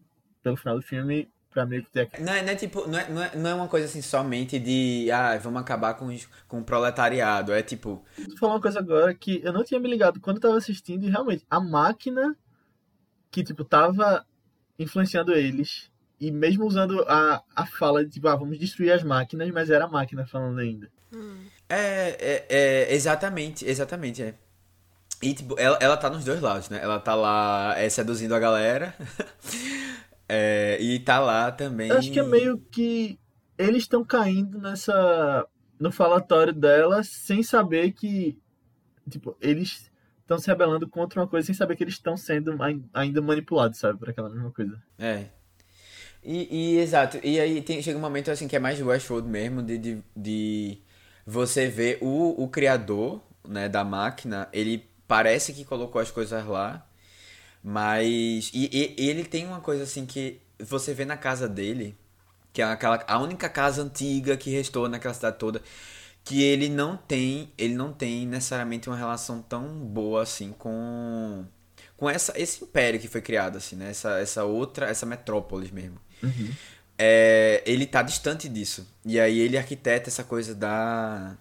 pelo final do filme pra meio que ter Não é, não é tipo, não é, não, é, não é uma coisa assim somente de. Ah, vamos acabar com, os- com o proletariado. É tipo. Tu falou uma coisa agora que eu não tinha me ligado quando eu tava assistindo e realmente a máquina que, tipo, tava influenciando eles e mesmo usando a, a fala de, tipo, ah, vamos destruir as máquinas, mas era a máquina falando ainda. É, é, é, exatamente, exatamente, é. E, tipo, ela, ela tá nos dois lados, né? Ela tá lá é, seduzindo a galera. é, e tá lá também. Eu acho que é meio que eles estão caindo nessa no falatório dela sem saber que tipo, eles estão se rebelando contra uma coisa sem saber que eles estão sendo ainda manipulados, sabe, por aquela mesma coisa. É. E, e exato, e aí tem, chega um momento assim que é mais Westworld mesmo, de, de, de você ver o, o criador né, da máquina, ele parece que colocou as coisas lá, mas. E, e, ele tem uma coisa assim que você vê na casa dele, que é aquela, a única casa antiga que restou naquela cidade toda, que ele não tem, ele não tem necessariamente uma relação tão boa assim com com essa esse império que foi criado assim, né? Essa essa outra, essa metrópole mesmo. Uhum. É, ele tá distante disso. E aí ele arquiteta essa coisa da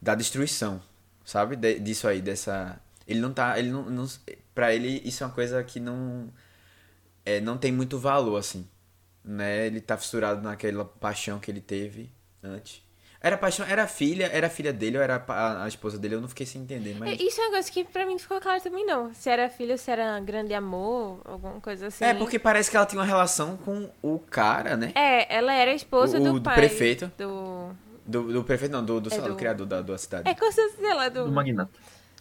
da destruição, sabe? De, disso aí, dessa ele não tá, ele não, não para ele isso é uma coisa que não é, não tem muito valor assim, né? Ele tá fissurado naquela paixão que ele teve antes. Era paixão, era filha, era filha dele ou era a, a, esposa dele, eu não fiquei sem entender, mas... Isso é uma coisa que pra mim não ficou claro também, não. Se era filha ou se era grande amor, alguma coisa assim. É, porque parece que ela tinha uma relação com o cara, né? É, ela era esposa o, do, do pai. prefeito. Do... Do, do prefeito, não, do, do, É do... do- criador da, da cidade. É, com certeza lá, do... Do magnata.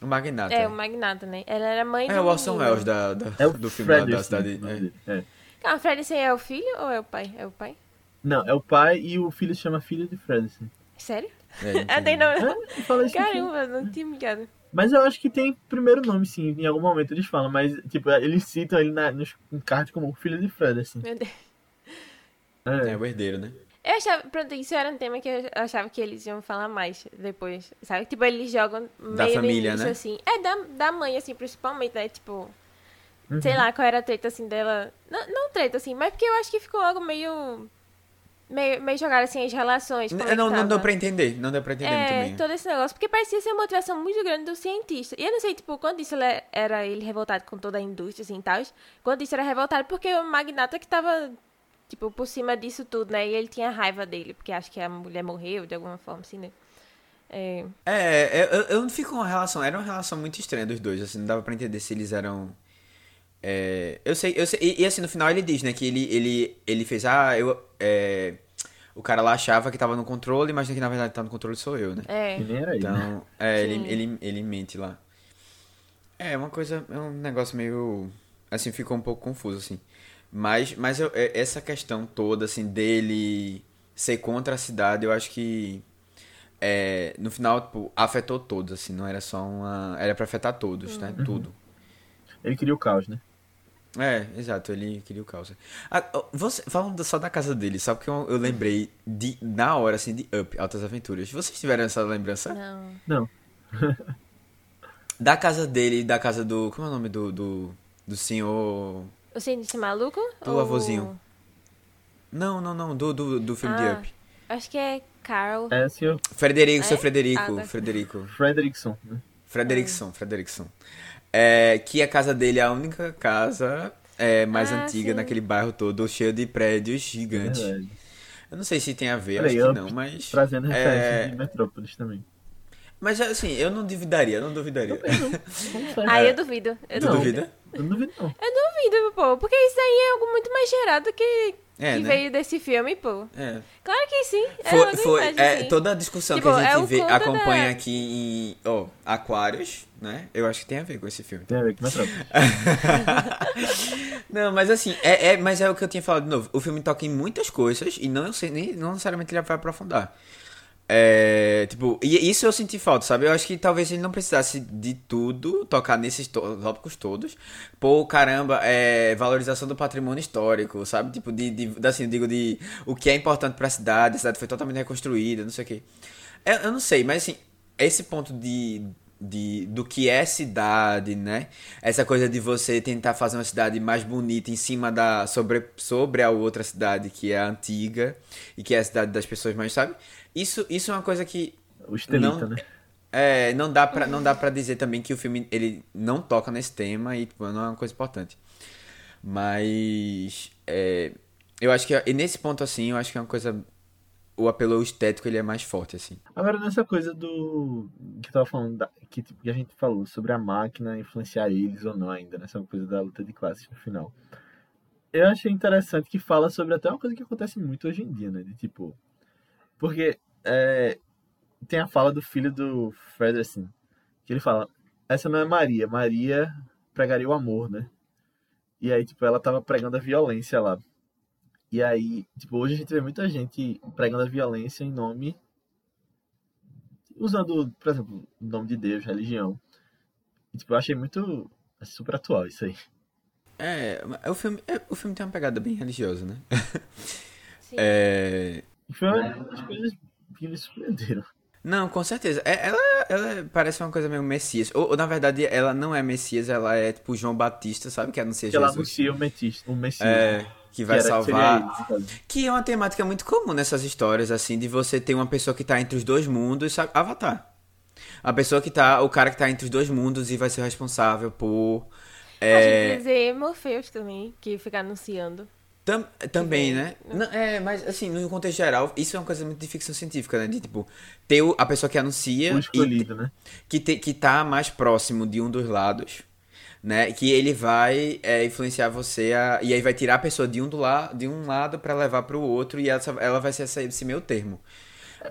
O magnata. É, o magnata, né? Ela era mãe É do o Orson. Welles da, da- É o do filme lá da Frederick, cidade. o é. É. Calma, Freddy é o filho ou é o pai? É o pai? Não, é o pai e o filho se chama filho de Frederick. Sério? É, não Ah, tem- não. É, no filme. Caramba, não tinha me ligado. Mas eu acho que tem primeiro nome, sim. Em algum momento eles falam, mas, tipo, eles citam ele na, nos em card como o filho de Fred, assim. Meu Deus. É. É o herdeiro, né? Eu achava, pronto, isso era um tema que eu achava que eles iam falar mais depois, sabe? Tipo, eles jogam meio família, no início, né? assim. É, da, da mãe, assim, principalmente, né? Tipo, Uhum. sei lá qual era a treta, assim, dela. Não, não treta, assim, mas porque eu acho que ficou algo meio... Meio, meio jogar, assim, as relações, é não, não tava. deu pra entender. Não deu pra entender muito É, bem. todo esse negócio. Porque parecia ser uma motivação muito grande do cientista. E eu não sei, tipo, quando isso ele era ele revoltado com toda a indústria, assim, e tal. Quando isso era revoltado porque o magnata que tava, tipo, por cima disso tudo, né? E ele tinha raiva dele, porque acho que a mulher morreu de alguma forma, assim, né? É, É, eu, eu não fico com uma relação. Era uma relação muito estranha dos dois, assim, não dava pra entender se eles eram. é, eu sei, eu sei. E, e, assim, no final ele diz, né, que ele, ele, ele fez, ah, eu. é, o cara lá achava que tava no controle, mas que na verdade tá no controle sou eu, né? é. Nem era ele. né? Então, é, ele, Sim. ele, ele mente lá. É, uma coisa, é um negócio meio, assim, ficou um pouco confuso, assim. Mas, mas eu- é- essa questão toda, assim, dele ser contra a cidade, eu acho que, é, no final, tipo, afetou todos, assim, não era só uma... Era pra afetar todos, né? Tudo. Ele queria o caos, né? É, exato, ele queria o caos. Ah, você, falando só da casa dele, só porque eu, eu lembrei de, na hora, assim, de Up, Altas Aventuras. Vocês tiveram essa lembrança? Não. Não. Da casa dele da casa do. Como é o nome do. do, do senhor. O cientista maluco? Do Ou- avôzinho. Não, não, não. Do, do, do filme de Ah, Up. Acho que é Carl. É, senhor Frederico, seu É? Frederico. Ah, tá. Frederico. Frederickson, né? Frederickson, Frederickson. É, que a casa dele é a única casa é, mais Ah, antiga sim. naquele bairro todo, cheio de prédios gigantes. Verdade. Eu não sei se tem a ver, acho aí, que não, mas. Trazendo referência é, de Metrópolis também. mas assim, eu não duvidaria, eu não duvidaria. Como foi? Ah, eu duvido. Eu Tu Não. duvida? Eu não duvido, não. Eu duvido, pô. Porque isso aí é algo muito mais gerado que, É, que né? veio desse filme, pô. É. Claro que sim. É Foi, foi imagem, é, sim. toda a discussão Tipo, que a gente é vê, acompanha da- aqui em ó, Aquários, né? Eu acho que tem a ver com esse filme. Tem a ver com. Não, mas assim, é, é, mas é o que eu tinha falado de novo. O filme toca em muitas coisas e não, sei, nem, não necessariamente ele vai aprofundar. É, tipo, e isso eu senti falta, sabe? Eu acho que talvez ele não precisasse de tudo, tocar nesses tópicos todos. Pô, caramba, é, valorização do patrimônio histórico, sabe? Tipo, de, de assim, digo de o que é importante pra cidade, a cidade foi totalmente reconstruída, não sei o quê. Eu, eu não sei, mas assim, esse ponto de, de do que é cidade, né? Essa coisa de você tentar fazer uma cidade mais bonita em cima da sobre sobre a outra cidade que é a antiga e que é a cidade das pessoas mais, sabe? Isso isso é uma coisa que O Estelita, Não- né? é, não dá pra não dá para dizer também que o filme ele não toca nesse tema e tipo, não é uma coisa importante. Mas é, eu acho que nesse ponto assim, eu acho que é uma coisa o apelo estético ele é mais forte assim. Agora, nessa coisa do. que tava falando, da- que, tipo, que a gente falou sobre a máquina influenciar eles ou não ainda, nessa coisa da luta de classes no final. Eu achei interessante que fala sobre até uma coisa que acontece muito hoje em dia, né? De tipo. Porque é, tem a fala do filho do Frederson, Que ele fala, essa não é Maria, Maria pregaria o amor, né? E aí, tipo, ela tava pregando a violência lá. E aí, tipo, hoje a gente vê muita gente pregando a violência em nome. Usando, por exemplo, o nome de Deus, religião. E, tipo, eu achei muito. super atual isso aí. É, o filme, é, o filme tem uma pegada bem religiosa, né? Sim. É... Foi uma das coisas que me surpreenderam. Não, com certeza. É, ela, ela parece uma coisa meio Messias. Ou, ou, na verdade, ela não é Messias, ela é tipo João Batista, sabe? Que anuncia que Jesus. Ela anuncia o, Messias. O Messias é, que vai que salvar. Ele, que é uma temática muito comum nessas histórias, assim, de você ter uma pessoa que tá entre os dois mundos, sabe? Avatar. A pessoa que tá. O cara que tá entre os dois mundos e vai ser responsável por. É... A gente dizer Morpheus também, que fica anunciando. Tam, também, né? Não, é, mas assim, no contexto geral, isso é uma coisa muito de ficção científica, né? De tipo, ter a pessoa que anuncia. O escolhido, e, né? Que, te, que tá mais próximo de um dos lados, né? Que ele vai é, influenciar você a, E aí vai tirar a pessoa de um, do la, de um lado para levar pro outro e ela, ela vai ser esse, esse meio termo.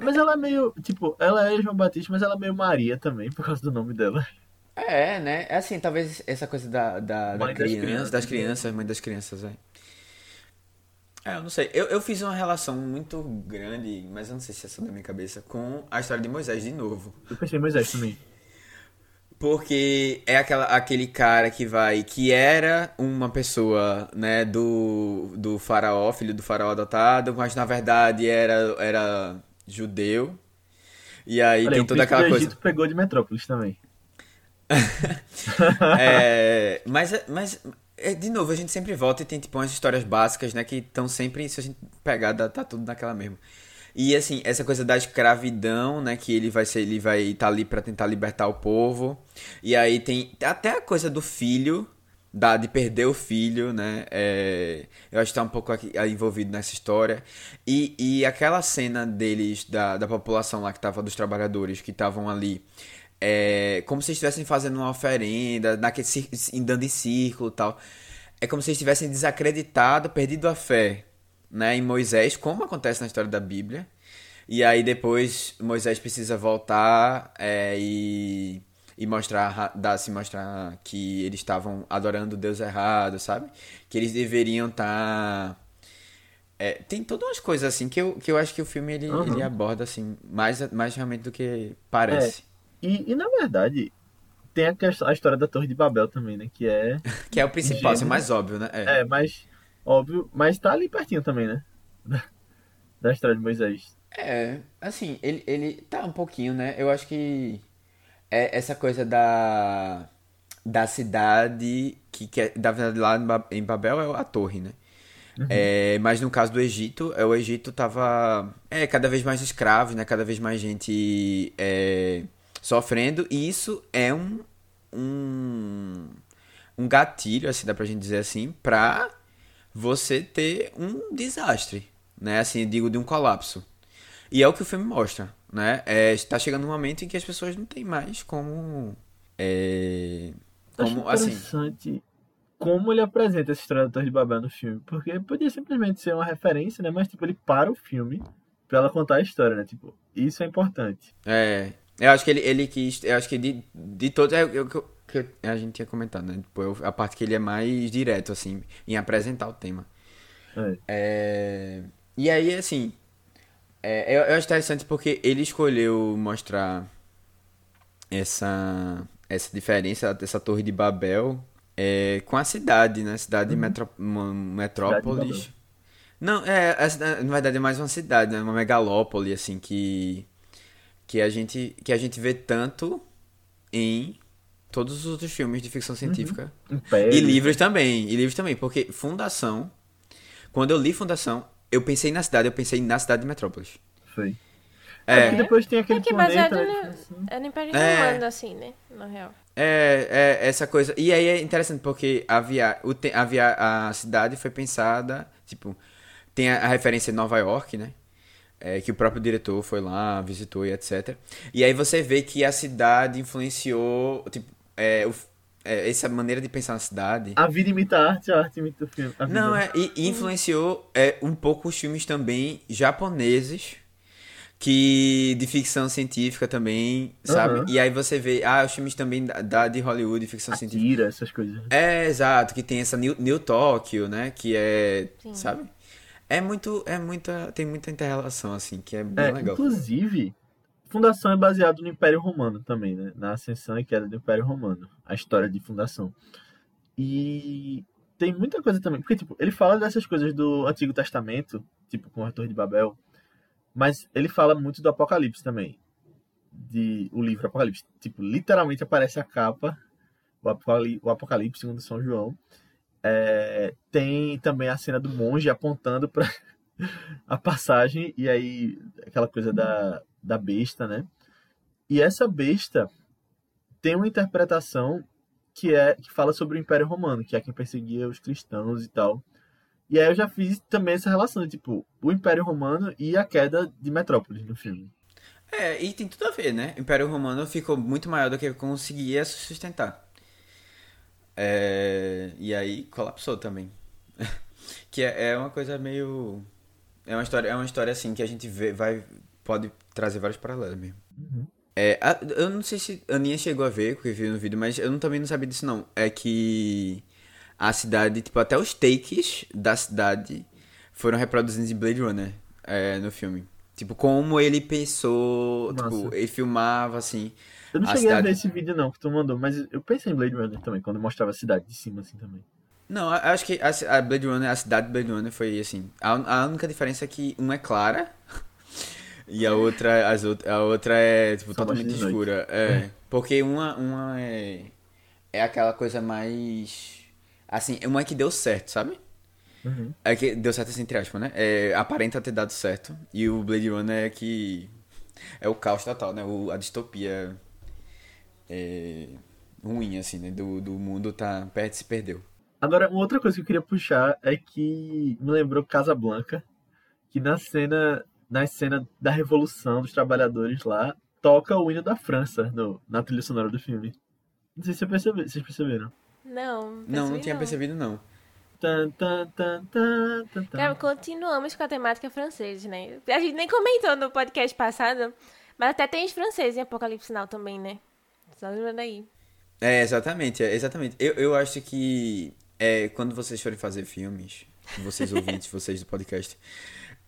Mas ela é meio. Tipo, ela é João Batista, mas ela é meio Maria também, por causa do nome dela. É, né? É assim, talvez essa coisa da, da, da criança, das crianças, das crianças, mãe das crianças, é. É, eu não sei. Eu, eu fiz uma relação muito grande, mas eu não sei se é só da minha cabeça, com a história de Moisés de novo. Eu pensei em Moisés também. Porque é aquela, aquele cara que vai. que era uma pessoa, né, do, do faraó, filho do faraó adotado, mas na verdade era, era judeu. E aí Olha, tem toda aquela coisa. O Egito pegou de Metrópolis também. é, mas, mas é, de novo, a gente sempre volta e tem tipo umas histórias básicas, né? Que estão sempre, se a gente pegar, tá tudo naquela mesma. E assim, essa coisa da escravidão, né? Que ele vai ser, ele vai estar tá ali para tentar libertar o povo. E aí tem até a coisa do filho, da, de perder o filho, né? É, eu acho que tá um pouco aqui, envolvido nessa história. E, e aquela cena deles, da, da população lá que tava, dos trabalhadores que estavam ali é, como se estivessem fazendo uma oferenda, naquele, andando em círculo tal. É como se estivessem desacreditado, perdido a fé né, em Moisés, como acontece na história da Bíblia. E aí depois Moisés precisa voltar é, e, e mostrar, dar, se mostrar que eles estavam adorando Deus errado, sabe? Que eles deveriam estar... Tá, é, tem todas umas coisas assim que eu, que eu acho que o filme ele, uhum. ele aborda assim mais, mais realmente do que parece. É. E, e na verdade, tem a, a história da Torre de Babel também, né? Que é. que é o principal, assim, mais óbvio, né? É. é, mas. Óbvio, mas tá ali pertinho também, né? Da, da história de Moisés. É, assim, ele, ele tá um pouquinho, né? Eu acho que é essa coisa da da cidade que, que é, da verdade lá em Babel é a torre, né? Uhum. É, mas no caso do Egito, é, o Egito tava é, cada vez mais escravos, né? Cada vez mais gente é, sofrendo, e isso é um, um, um gatilho, assim, dá pra gente dizer assim, pra você ter um desastre, né? Assim, digo, de um colapso. E é o que o filme mostra, né? É, está chegando um momento em que as pessoas não têm mais como... É, como, Acho interessante assim... como ele apresenta essa história da Torre de Babel no filme. Porque podia simplesmente ser uma referência, né? Mas, tipo, ele para o filme pra ela contar a história, né? Tipo, isso é importante. É, eu acho que ele, ele quis. Eu acho que de, de todos. É o que, que a gente tinha comentado, né? Tipo, a parte que ele é mais direto, assim, em apresentar o tema. É. É, e aí, assim. É, eu, eu acho interessante porque ele escolheu mostrar essa, essa diferença, dessa Torre de Babel é, com a cidade, né? Cidade uhum. metro, metrópolis. Cidade Não, é, na verdade é mais uma cidade, né? Uma megalópole, assim, que que a gente que a gente vê tanto em todos os outros filmes de ficção científica. Uhum. e livros também e livros também porque Fundação quando eu li Fundação eu pensei na cidade eu pensei na cidade de Metrópolis. Foi é, é depois tem aquele é que planeta baseado no, assim. é no Império é, Romano assim né? Na real. É, é essa coisa. E aí é interessante porque a via, o, a, via, a cidade foi pensada tipo tem a, a referência de Nova York né é, que o próprio diretor foi lá, visitou e etc. E aí você vê que a cidade influenciou, tipo, é, o, é, essa maneira de pensar na cidade. A vida imita a arte, a arte imita o filme. Não, é, e, e influenciou é, um pouco os filmes também japoneses que de ficção científica também, sabe? Aham. E aí você vê, ah, os filmes também da, da- de Hollywood, de ficção científica. Akira, essas coisas. É, exato, que tem essa New, New Tokyo, né? Que é, Sim. sabe? É muito, é muita, tem muita interrelação, assim, que é bem É, legal. inclusive, Fundação é baseado no Império Romano também, né? Na ascensão e queda do Império Romano. A história de fundação. E tem muita coisa também. Porque, tipo, ele fala dessas coisas do Antigo Testamento, tipo, com a Torre de Babel. Mas ele fala muito do Apocalipse também. De, o livro Apocalipse. Tipo, literalmente aparece a capa, o Apocalipse, o Apocalipse segundo São João. É, tem também a cena do monge apontando para a passagem e aí aquela coisa da, da besta, né? E essa besta tem uma interpretação que é que fala sobre o Império Romano, que é quem perseguia os cristãos e tal. E aí eu já fiz também essa relação tipo o Império Romano e a queda de Metrópolis no filme. É, e tem tudo a ver, né? O Império Romano ficou muito maior do que conseguia se sustentar. É, e aí colapsou também. que é, é uma coisa meio. É uma história, é uma história assim que a gente vê, vai, pode trazer vários paralelos mesmo. Uhum. É, a- eu não sei se a Aninha chegou a ver, porque viu no vídeo, mas eu não- também não sabia disso não. É que a cidade, tipo, até os takes da cidade foram reproduzidos em Blade Runner é, no filme. Tipo, como ele pensou, Massa. tipo, ele filmava assim. Eu não A cheguei a cidade- ver esse vídeo não que tu mandou, mas eu pensei em Blade Runner também, quando mostrava a cidade de cima assim também. Não, a- acho que a, a Blade Runner, a cidade de Blade Runner foi assim. A, a única diferença é que uma é clara e a outra, as a outra é tipo, Só totalmente escura. É, porque uma, uma é, é aquela coisa mais. Assim, uma que deu certo, sabe? Uhum. É que deu certo assim, entre aspas, né? É, aparenta ter dado certo. E o Blade Runner é que. É o caos total, né? O, a distopia é, ruim, assim, né? Do, do mundo tá se perdeu. Agora, uma outra coisa que eu queria puxar é que me lembrou Casablanca, que na cena, na cena da Revolução dos Trabalhadores lá, toca o hino da França no, na trilha sonora do filme. Não sei se vocês perceberam. Não, Não, não percebi tinha percebido, não. Tan, tan, tan, tan, tan, tan. Cara, continuamos com a temática francesa, né? A gente nem comentou no podcast passado, mas até tem os franceses em Apocalipse Now também, né? Só lembrando aí. É, exatamente, é, exatamente. Eu, eu acho que é, quando vocês forem fazer filmes, vocês ouvintes, vocês do podcast,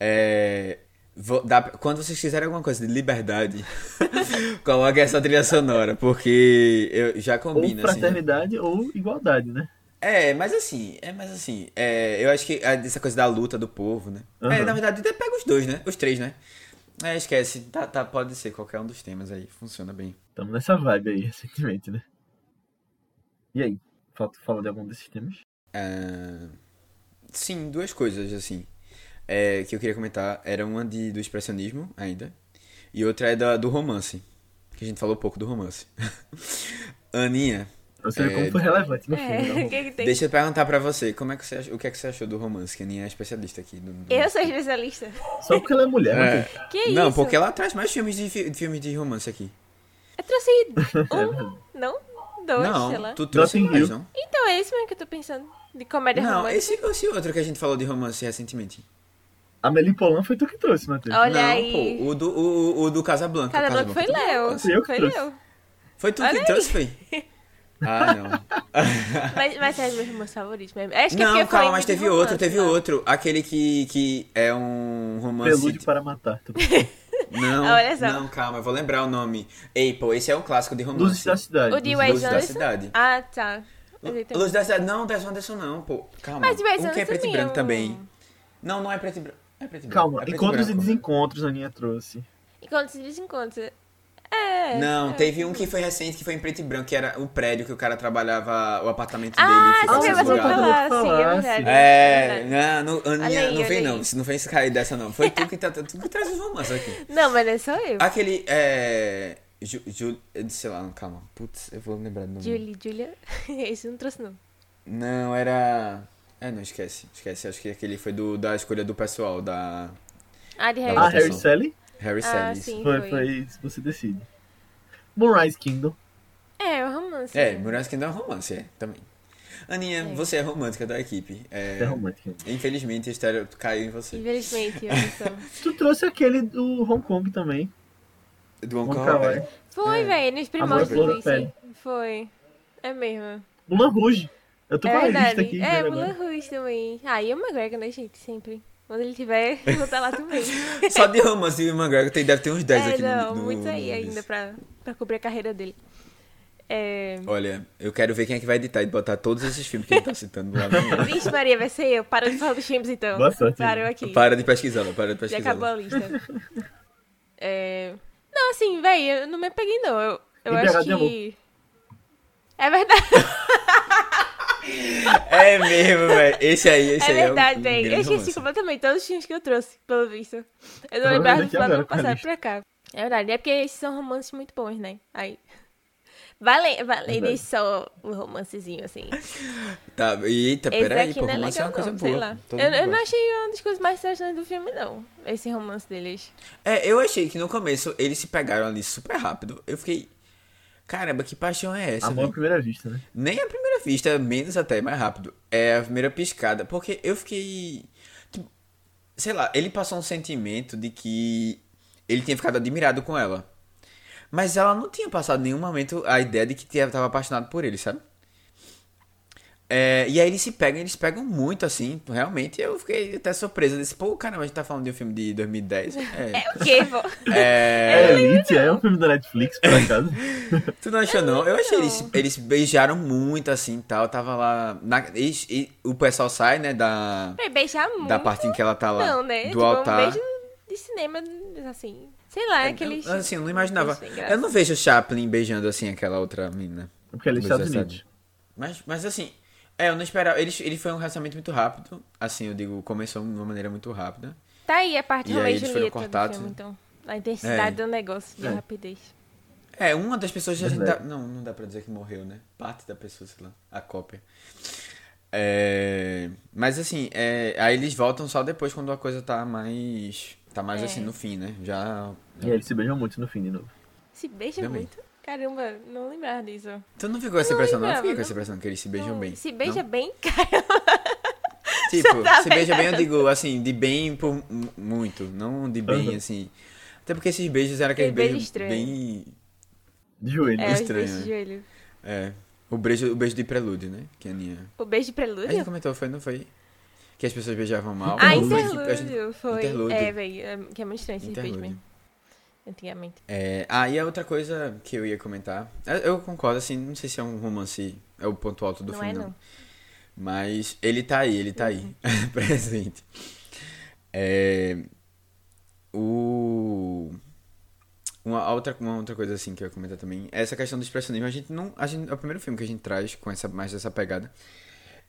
é, vo- dá quando vocês quiserem alguma coisa de liberdade, coloque essa trilha sonora, porque eu já Ou combina, assim. fraternidade ou igualdade, né? É, mas assim, é, mas assim, é, eu acho que é essa coisa da luta do povo, né? É, Aham. na verdade, até pega os dois, né? Os três, né? É, esquece, tá, tá, pode ser qualquer um dos temas aí, funciona bem. Estamos nessa vibe aí, recentemente, né? E aí? Falta falar de algum desses temas? Ah, sim, duas coisas, assim, é, que eu queria comentar. Era uma de, do expressionismo, ainda, e outra é da, do romance, que a gente falou pouco do romance. Aninha, Pra você ver É, como foi relevante no É, filme. Não? que que tem? deixa eu perguntar pra você, como é que você ach- o que é que você achou do romance, que a Aninha é especialista aqui. Do, do- Eu sou especialista. Só porque ela é mulher, É. Que Não, isso? porque ela traz mais filmes de, fi- filmes de romance aqui. Eu trouxe um, não? Dois, sei não, lá. tu trouxe mais, não? Então é esse mesmo que eu tô pensando. De comédia Não, romântica. esse, esse outro que a gente falou de romance recentemente. A Amélie Polan foi tu que trouxe, Matheus. Olha não, aí. pô, o do, o, o do Casablanca. Casablanca foi Casablanca Léo. trouxe. Eu que Foi trouxe. Léo. Foi tu Olha que aí. trouxe, foi? Ah, não. Mas, mas é os meus romance favoritos mesmo. Acho que é não, eu calma, falei mas teve outro, romance, teve né? outro. Aquele que, que é um romance. Prelúdio para matar. Tá. Não, Olha só. não, calma, eu vou lembrar o nome. Ei, pô, esse é um clássico de romance. Luzes da cidade. O de Luzes- Wes Luzes da Anderson? Cidade. Ah, tá. Mas ele tem- Luz da Cidade. Não, Wes Anderson não, pô. Calma. Mas o Wes um que é Anderson preto e também branco é um- também. Não, não é preto e branco. É preto e branco. Calma, é preto e encontros e branco. desencontros a Aninha trouxe. Enquanto se desencontra. É. Não, é. teve um que foi recente, que foi em preto e branco, que era o prédio que o cara trabalhava, o apartamento Ah, dele. viu você lugar. falar, sim, é verdade. É, verdade. não, não, Olha não vem aí. não, não fez cair dessa não. Foi tu que, tá, tu que traz os romances aqui. Não, mas não sou eu. Aquele, é... Ju, Ju, sei lá, calma. Putz, eu vou lembrar do nome. Julie, Julia. Esse não trouxe, não. Não, era... É, não, esquece, esquece. Acho que aquele foi do, da escolha do pessoal, da Ah, de Harry. Ah. Harry Sally? Harry Ah, sim. Foi, foi. você decide. Moonrise Kingdom. É, o romance. É, né? Muraskin é um romance, é, também. Aninha, É. você é romântica da equipe. É, É romântica. Infelizmente, o estéreo caiu em você. Infelizmente, só. Tu trouxe aquele do Hong Kong também. Do Kar Kar Wai. Wai. Foi, É. velho, nos primórdios do Pé. Foi. É mesmo. Mulan Rouge. Eu tô com é a lista aqui. é, Mulan. Rouge também. Ah, e o McGregor, né, gente? Sempre. Quando ele tiver, eu vou estar lá também. Só de romance e McGregor tem, deve ter uns 10 é, aqui no- não, no, muitos aí no- ainda pra, pra cobrir a carreira dele. É... Olha, eu quero ver quem é que vai editar e botar todos esses filmes que ele tá citando lá no... Vixe, Maria, vai ser eu. Para de falar dos filmes, então. Boa sorte, aqui. Para de pesquisá-la, para de Já pesquisá-la. acabou a lista. É... Não, assim, véi, eu não me apeguei, não. Eu, eu acho que... É verdade, É mesmo, velho. Esse aí, esse é aí verdade, é um, um Eu esqueci romance. completamente todos os filmes que eu trouxe, pelo visto. Eu não lembrava do passado lista. pra cá. É verdade, é porque esses são romances muito bons, né? Aí... Vale, vale Verdade. só o romancezinho, assim. Tá, eita, peraí, pô, não é romance é legal, uma coisa não, boa. sei lá. Todo Eu, eu não achei uma das coisas mais interessantes do filme, não. Esse romance deles. É, eu achei que no começo eles se pegaram ali super rápido. Eu fiquei. Caramba, que paixão é essa? Amor à primeira vista, né? Nem a primeira vista, menos até, mais rápido. É a primeira piscada. Porque eu fiquei. tipo, sei lá, ele passou um sentimento de que ele tinha ficado admirado com ela. Mas ela não tinha passado em nenhum momento a ideia de que tinha- tava apaixonado por ele, sabe? É, e aí eles se pegam, eles pegam muito assim, realmente. Eu fiquei até surpresa desse, pô, caramba, a gente tá falando de um filme de 2010. É. É o quê, vô? É, É, Elite é um filme da Netflix, por acaso. Tu não achou, não? Eu achei eles, eles beijaram muito assim tal. Tava lá. Na, eles- e o pessoal sai, né? Da, Pra beijar muito. da parte em que ela tá lá. Não, né? Do tipo, altar. um beijo de cinema, assim. Sei lá, É, aqueles. eu- assim, eu não imaginava. Eu não vejo o Chaplin beijando assim aquela outra menina. Porque ele é Estados Unidos. Mas, mas assim, é, eu não esperava. Ele, ele foi um relacionamento muito rápido. Assim, eu digo, começou de uma maneira muito rápida. Tá aí a parte E Romeo aí eles foram Julieta do cortados, filme, então. A intensidade É. do negócio, de É. rapidez. É, uma das pessoas a gente dá, não, não dá pra dizer que morreu, né? Parte da pessoa, sei lá, a cópia. É, mas assim, é, aí eles voltam só depois quando a coisa tá mais. Tá mais É. assim no fim, né? Já. E aí eles se beijam muito no fim de novo. Se beija Também. muito. Caramba, não lembrava disso. Tu não ficou com essa impressão, não? Eu fiquei com essa impressão que eles se beijam Não, bem. Se beija não? bem, cara. Tipo, tá se beija bem, eu digo assim, de bem por mu- muito, não de bem Uhum. assim. Até porque esses beijos eram aqueles Aquele beijo beijos estranho. bem. De joelho. É, Estranho, de né? joelho. É. O beijo, o beijo de prelúdio, né? Que a Aninha. O beijo de A gente prelúdio? comentou, foi, não foi? Que as pessoas beijavam mal. Ah, gente- interlúdio, foi. Interlúdio. É, velho, é, que é muito estranho esse beijo mesmo. Antigamente. É, ah, e a outra coisa que eu ia comentar. eu- Eu concordo, assim, não sei se é um romance, é o ponto alto do não filme, é, não. não. Mas ele tá aí, ele tá aí, Uhum. presente. É, o uma outra uma outra coisa assim que eu ia comentar também, é essa questão do expressionismo, a gente não, a gente é o primeiro filme que a gente traz com essa mais essa pegada.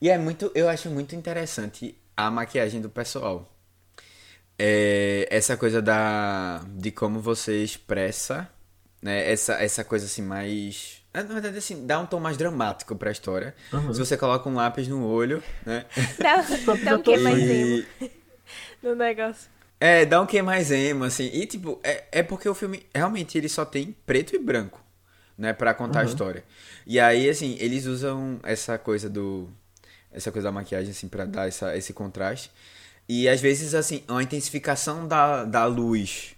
E é muito, eu acho muito interessante a maquiagem do pessoal. É, essa coisa da de como você expressa, né, essa essa coisa assim mais na verdade, assim, dá um tom mais dramático pra história. Uhum. Se você coloca um lápis no olho, né? Dá, dá um que mais emo no negócio. É, dá um que mais emo, assim. E, tipo, é, é porque o filme, realmente, ele só tem preto e branco, né? Pra contar a Uhum. história. E aí, assim, eles usam essa coisa do... Essa coisa da maquiagem, assim, pra dar essa, esse contraste. E, às vezes, assim, uma intensificação da, da luz.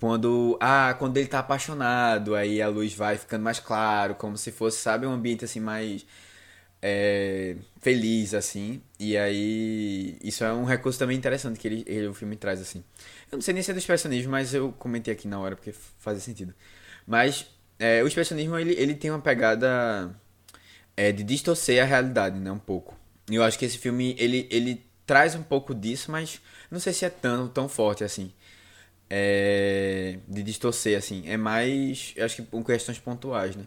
Quando, ah, quando ele tá apaixonado, aí a luz vai ficando mais claro, como se fosse, sabe, um ambiente, assim, mais é, feliz, assim. E aí, isso é um recurso também interessante que ele, ele- o filme traz, assim. Eu não sei nem se é do expressionismo, mas eu comentei aqui na hora porque fazia sentido. Mas é, o expressionismo, ele, ele tem uma pegada é, de distorcer a realidade, né, um pouco. E eu acho que esse filme, ele, ele traz um pouco disso, mas não sei se é tão, tão forte, assim. É, de distorcer, assim. É mais, acho que com questões pontuais, né.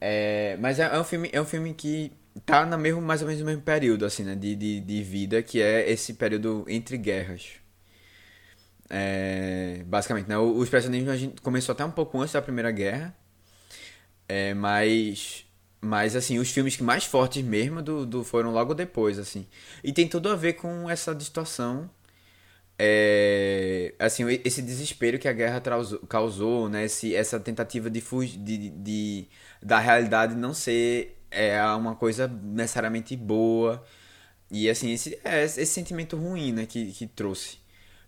É, mas é, é um filme, é um filme que tá no mesmo, mais ou menos no mesmo período, assim, né, de, de, de vida, que é esse período entre guerras. É, basicamente, né, o, o expressionismo a gente começou até um pouco antes da Primeira Guerra, é, mas, mas, assim, os filmes mais fortes mesmo do, do foram logo depois, assim. E tem tudo a ver com essa distorção é, assim, esse desespero que a guerra causou, né? Esse, essa tentativa de fugir de, de- da realidade não ser é uma coisa necessariamente boa. E assim, esse, é, esse sentimento ruim, né, que, que trouxe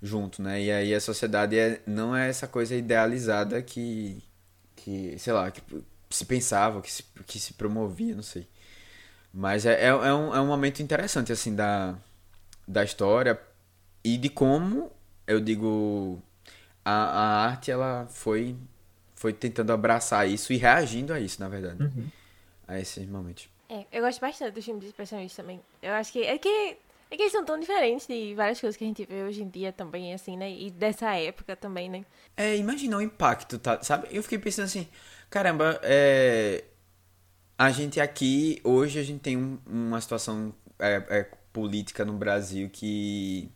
junto, né? E aí a sociedade é, não é essa coisa idealizada que, que sei lá, que se pensava, que se, que se promovia, não sei. Mas é, é, é, um, é um momento interessante, assim, da, da história e de como, eu digo, a, a arte, ela foi, foi tentando abraçar isso e reagindo a isso, na verdade. Uhum. A esses momentos. É, eu gosto bastante dos filmes de expressionistas também. Eu acho que é que é que eles são tão diferentes de várias coisas que a gente vê hoje em dia também, assim, né? E dessa época também, né? É, imagina o impacto, tá? Sabe? Eu fiquei pensando assim, caramba, é... a gente aqui, hoje a gente tem um, uma situação é, é, política no Brasil que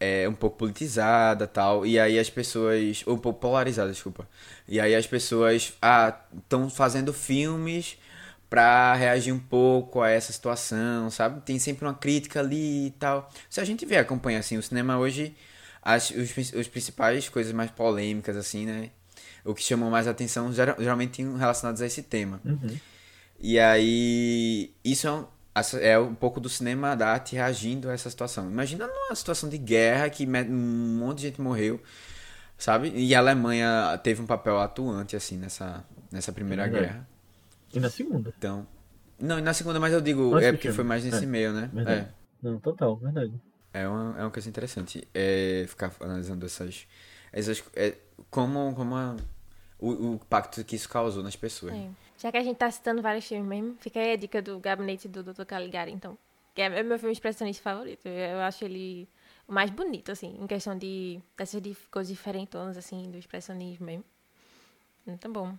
é um pouco politizada tal, e aí as pessoas, ou um pouco polarizada, desculpa, e aí as pessoas estão ah, fazendo filmes pra reagir um pouco a essa situação, sabe? Tem sempre uma crítica ali e tal. Se a gente vê, acompanha assim, o cinema hoje, as os, os principais coisas mais polêmicas, assim, né? O que chamou mais atenção geralmente relacionados a esse tema. Uhum. E aí, isso é um, é um pouco do cinema da arte reagindo a essa situação. Imagina numa situação de guerra que um monte de gente morreu, sabe? E a Alemanha teve um papel atuante, assim, nessa, nessa primeira guerra. E na segunda. Então. Não, e na segunda, mas eu digo, é porque foi mais nesse é. meio, né? Verdade. É. Não, total, verdade. É uma, é uma coisa interessante. É ficar analisando essas. essas é, como como a, o, o impacto que isso causou nas pessoas. É. Já que a gente tá citando vários filmes mesmo, fica aí a dica do Gabinete do Dr. Caligari, então. Que é meu filme expressionista favorito. Eu acho ele o mais bonito, assim, em questão de dessas coisas diferentonas, assim, do expressionismo mesmo. Muito bom.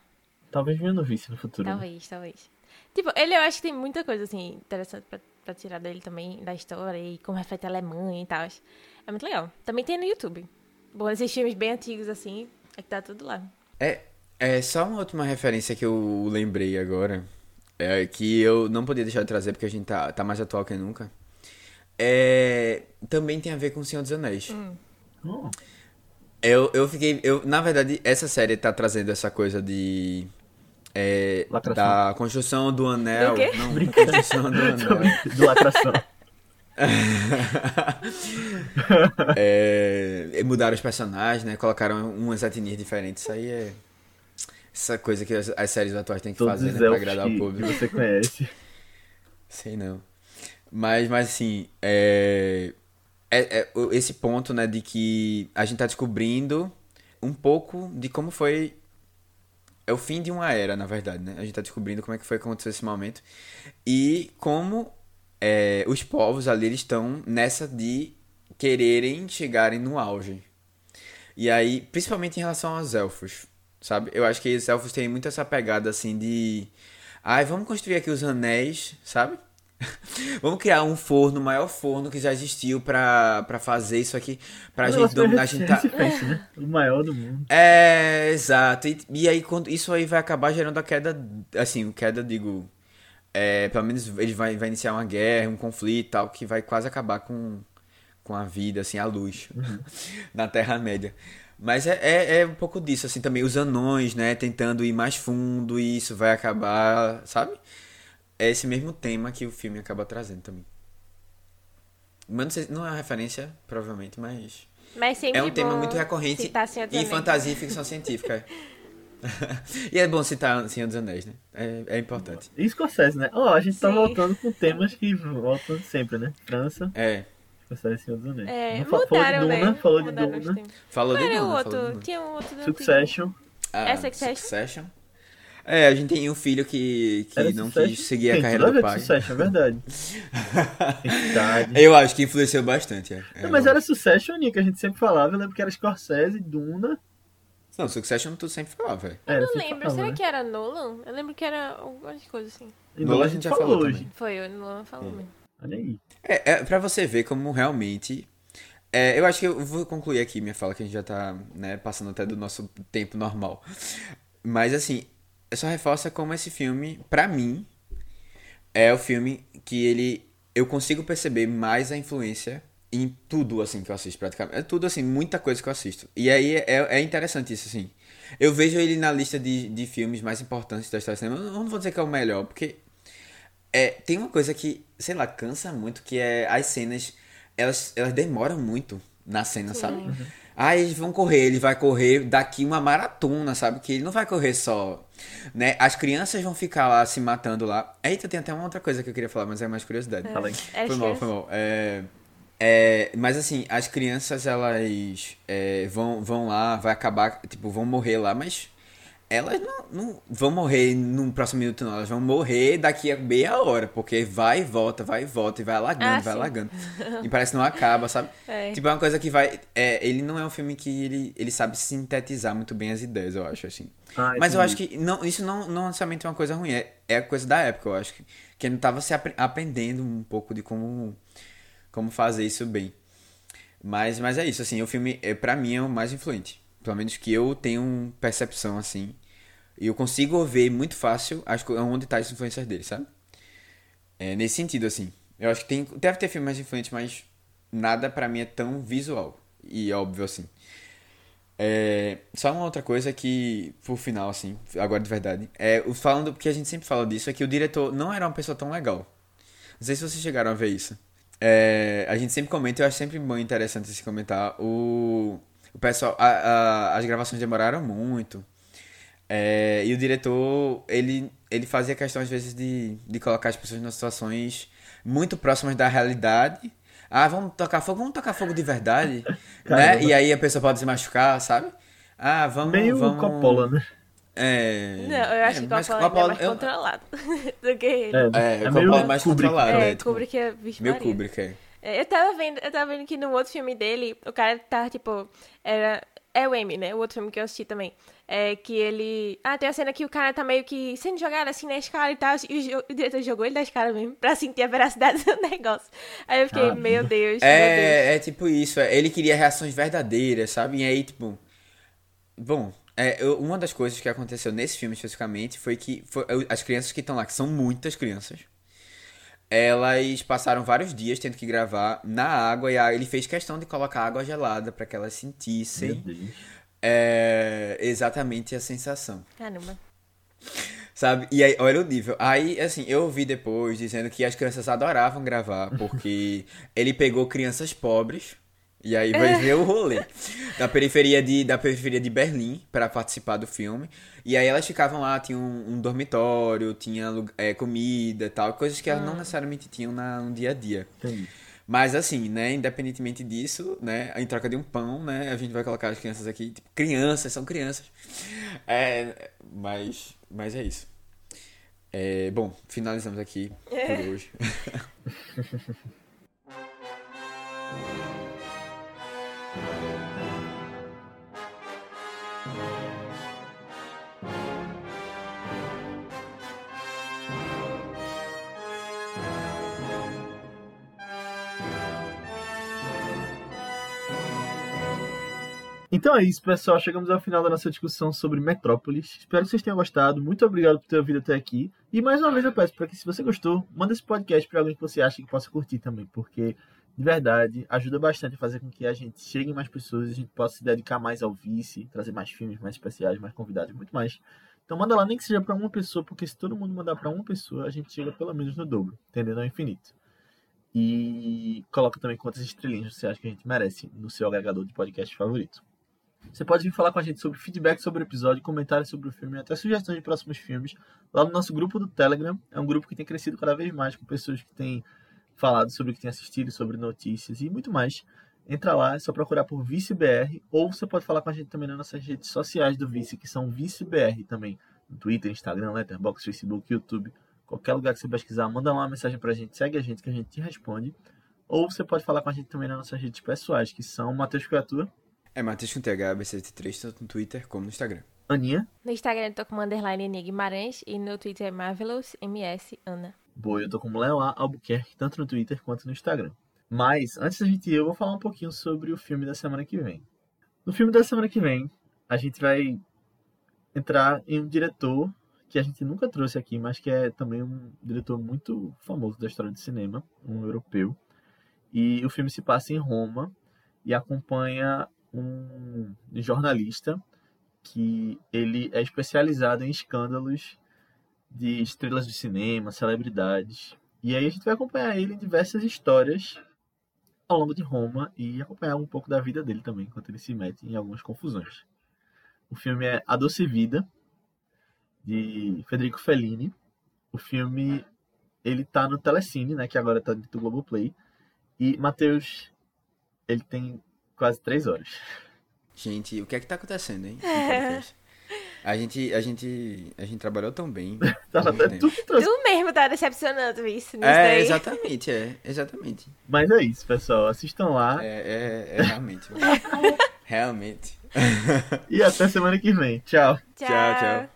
Talvez venha no vice no futuro. Talvez, né? talvez. Tipo, ele eu acho que tem muita coisa, assim, interessante pra, pra tirar dele também, da história e como reflete a Alemanha e tal. É muito legal. Também tem no YouTube. Bom, esses filmes bem antigos, assim, é que tá tudo lá. É, é só uma última referência que eu lembrei agora. É, que eu não podia deixar de trazer porque a gente tá, tá mais atual que nunca. É, também tem a ver com o Senhor dos Anéis. Hum. Oh. Eu, eu fiquei. Eu, na verdade, essa série tá trazendo essa coisa de. É, da construção do anel. Do quê? Não, construção do anel. do lacração. é, mudaram os personagens, né? Colocaram umas etnias diferentes. Isso aí é. Essa coisa que as, as séries atuais têm que Todos fazer, né? Pra agradar o público. que você conhece. Sei não. Mas, mas assim, é, é, é, esse ponto, né, de que a gente tá descobrindo um pouco de como foi. É o fim de uma era, na verdade, né? A gente tá descobrindo como é que foi que aconteceu esse momento. E como é, os povos ali eles estão nessa de quererem chegarem no auge. E aí, principalmente em relação aos elfos, sabe? Eu acho que os elfos têm muito essa pegada assim de. Ai, vamos construir aqui os anéis, sabe? Vamos criar um forno, o maior forno que já existiu pra, pra fazer isso aqui. Pra gente dominar. A gente tá... né? O maior do mundo. É, exato. E, e aí, quando, isso aí vai acabar gerando a queda. Assim, queda, digo. É, pelo menos ele vai, vai iniciar uma guerra, um conflito e tal, que vai quase acabar com, com a vida, assim, a luz na Terra-média. Mas é, é, é um pouco disso, assim, também os anões, né, tentando ir mais fundo e isso vai acabar, sabe? É esse mesmo tema que o filme acaba trazendo também. Mas não, sei, não é uma referência, provavelmente, mas. Mas sempre É um tema muito recorrente em fantasia e ficção científica. e é bom citar Senhor dos Anéis, né? É, é importante. E Scorsese, né? Ó, a gente tá Sim. voltando com temas que voltam sempre, né? França, É. Scorsese e Senhor dos Anéis. É, Não fa- falou de mudaram, Duna, né? falou de Mudaram Duna. Falou de era o Duna, falou de outro? Duna. Tinha um outro do Succession. Ah, É Succession? É, a gente tem um filho que, que Era não Succession. quis seguir a carreira do pai. com Succession, é verdade. Eu acho que influenciou bastante. É. Não, mas era Succession, que a gente sempre falava. Eu lembro que era Scorsese, Duna. Não, Succession tu sempre falava, velho. Era, Não lembro. falava, Será né? que era Nolan? Eu lembro que era algumas coisas assim. E Nolan Nolan a gente já falou hoje. também. Foi, o Nolan falou mesmo. Olha aí. É, é pra você ver como realmente. É, eu acho que eu vou concluir aqui minha fala, que a gente já tá né, passando até do nosso tempo normal. Mas assim, só reforça como esse filme, pra mim, é o filme que ele. Eu consigo perceber mais a influência em tudo, assim, que eu assisto praticamente. É tudo, assim, muita coisa que eu assisto. E aí é, é interessante isso, assim. Eu vejo ele na lista de, de filmes mais importantes da história do cinema. Eu não vou dizer que é o melhor, porque é, tem uma coisa que, sei lá, cansa muito, que é as cenas, elas, elas demoram muito na cena, Sim. sabe? Ah, eles vão correr, ele vai correr daqui uma maratona, sabe? Que ele não vai correr só, né? As crianças vão ficar lá se matando lá. Eita, tem até uma outra coisa que eu queria falar, mas é mais curiosidade. Fala aí. É, Foi mal, foi mal. É, é, mas assim, as crianças, elas é, vão, vão lá, vai acabar, tipo, vão morrer lá, mas elas não, não vão morrer num próximo minuto, não. Elas vão morrer daqui a meia hora, porque vai e volta, vai e volta, e vai alagando, Ah, vai sim. alagando. E parece que não acaba, sabe? É. Tipo, é uma coisa que vai. É, ele não é um filme que ele, ele sabe sintetizar muito bem as ideias, eu acho, assim. Ah, Mas eu entendi. acho que não, isso não, não necessariamente é uma coisa ruim, é, é a coisa da época, eu acho que, que ele tava se apre- aprendendo um pouco de como, como fazer isso bem. Mas, mas é isso, assim, o filme, é, pra mim, é o mais influente. Pelo menos que eu tenho percepção, assim. E eu consigo ver muito fácil as, onde tá as influências dele, sabe? É, nesse sentido, assim. Eu acho que tem, deve ter filme mais influente, mas nada pra mim é tão visual e óbvio assim. É, só uma outra coisa que, por final, assim, agora de verdade, é o falando, porque a gente sempre fala disso, é que o diretor não era uma pessoa tão legal. Não sei se vocês chegaram a ver isso. É, a gente sempre comenta, eu acho sempre bom interessante se comentar. O, o pessoal, a- a- as gravações demoraram muito. É, e o diretor, ele, ele fazia questão às vezes de, de colocar as pessoas em situações muito próximas da realidade. Ah, vamos tocar fogo, vamos tocar fogo de verdade, né? E aí a pessoa pode se machucar, sabe? Ah, vamos, Meio vamos... Coppola, né? É. Não, eu acho é, que mas Coppola, ainda é mais eu- controlado do que ele. É, É, o meio Coppola é mais Kubrick. controlado, É, né? Tipo, Kubrick é Meu. Kubrick, é. É, Eu tava vendo, eu tava vendo que no outro filme dele, o cara tá, tipo, era. É o M, né? O outro filme que eu assisti também. É que ele. Ah, tem a cena que o cara tá meio que sendo jogado assim na escala e tal. E o, o diretor jogou ele da escala mesmo, pra sentir a veracidade do negócio. Aí eu fiquei, Ah, meu Deus, meu Deus. É, é tipo isso. é, Ele queria reações verdadeiras, sabe? E aí, tipo. Bom, é, eu- uma das coisas que aconteceu nesse filme especificamente foi que foi- eu- as crianças que estão lá, que são muitas crianças, elas passaram vários dias tendo que gravar na água e a- ele fez questão de colocar água gelada pra que elas sentissem é, exatamente a sensação. Caramba. Sabe? E aí, olha o nível. Aí, assim, eu ouvi depois dizendo que as crianças adoravam gravar, porque ele pegou crianças pobres, e aí vai ver o rolê. Da periferia de, da periferia de Berlim, para participar do filme. E aí elas ficavam lá, tinha um, um dormitório, tinha é, comida e tal, coisas que elas não necessariamente tinham na, no dia a dia. Entendi. Mas assim, né, independentemente disso, né, em troca de um pão, né, a gente vai colocar as crianças aqui, tipo, crianças, são crianças. É, mas, mas é isso. É, bom, finalizamos aqui por hoje. Então é isso, pessoal. Chegamos ao final da nossa discussão sobre Metrópolis. Espero que vocês tenham gostado. Muito obrigado por ter ouvido até aqui. E mais uma vez eu peço para que, se você gostou, manda esse podcast para alguém que você acha que possa curtir também, porque de verdade ajuda bastante a fazer com que a gente chegue mais pessoas, a gente possa se dedicar mais ao vice, trazer mais filmes mais especiais, mais convidados, muito mais. Então manda lá nem que seja para uma pessoa, porque se todo mundo mandar para uma pessoa, a gente chega pelo menos no dobro, entendendo ao infinito. E coloca também quantas estrelinhas você acha que a gente merece no seu agregador de podcast favorito. Você pode vir falar com a gente sobre feedback sobre o episódio, comentários sobre o filme, até sugestões de próximos filmes, lá no nosso grupo do Telegram. É um grupo que tem crescido cada vez mais, com pessoas que têm falado sobre o que têm assistido, sobre notícias e muito mais. Entra lá, é só procurar por ViceBR, ou você pode falar com a gente também nas nossas redes sociais do Vice, que são ViceBR também. No Twitter, Instagram, Letterboxd, Facebook, YouTube, qualquer lugar que você pesquisar, manda lá uma mensagem pra gente, segue a gente que a gente te responde. Ou você pode falar com a gente também nas nossas redes pessoais, que são Matheus Criatura, É Matheus com TH, BC3, tanto no Twitter como no Instagram. Aninha, No Instagram eu tô com underline Guimarães e no Twitter é Marvelous MS Ana. Boa, eu tô como Léo A. Albuquerque, tanto no Twitter quanto no Instagram. Mas, antes da gente ir, eu vou falar um pouquinho sobre o filme da semana que vem. No filme da semana que vem, a gente vai entrar em um diretor que a gente nunca trouxe aqui, mas que é também um diretor muito famoso da história do cinema, um europeu. E o filme se passa em Roma e acompanha um jornalista que ele é especializado em escândalos de estrelas de cinema, celebridades. E aí a gente vai acompanhar ele em diversas histórias ao longo de Roma e acompanhar um pouco da vida dele também, enquanto ele se mete em algumas confusões. O filme é A Doce Vida, de Federico Fellini. O filme ele tá no Telecine, né, que agora tá dentro do Globoplay. E Matheus, ele tem quase três horas. Gente, o que é que tá acontecendo, hein? A gente, a gente, a gente trabalhou tão bem. Tava até tu, tu mesmo tá decepcionando isso. É, daí. exatamente, é, exatamente. Mas é isso, pessoal. Assistam lá. É, é, é realmente. realmente. e até semana que vem. Tchau. Tchau, tchau. tchau.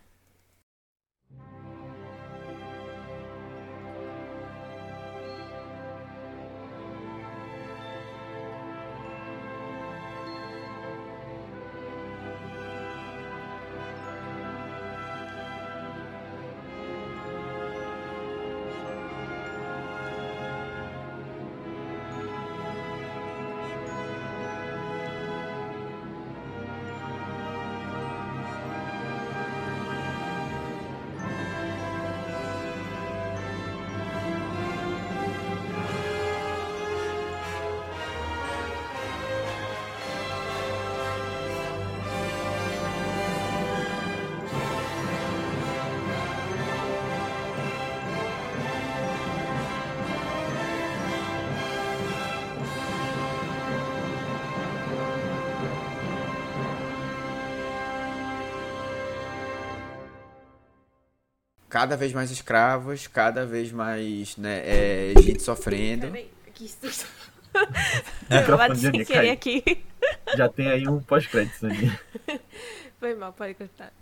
Cada vez mais escravos, cada vez mais né, é, gente sofrendo. Peraí, que susto. É, aqui. Já tem aí um pós-crédito ali. Foi mal, pode cortar.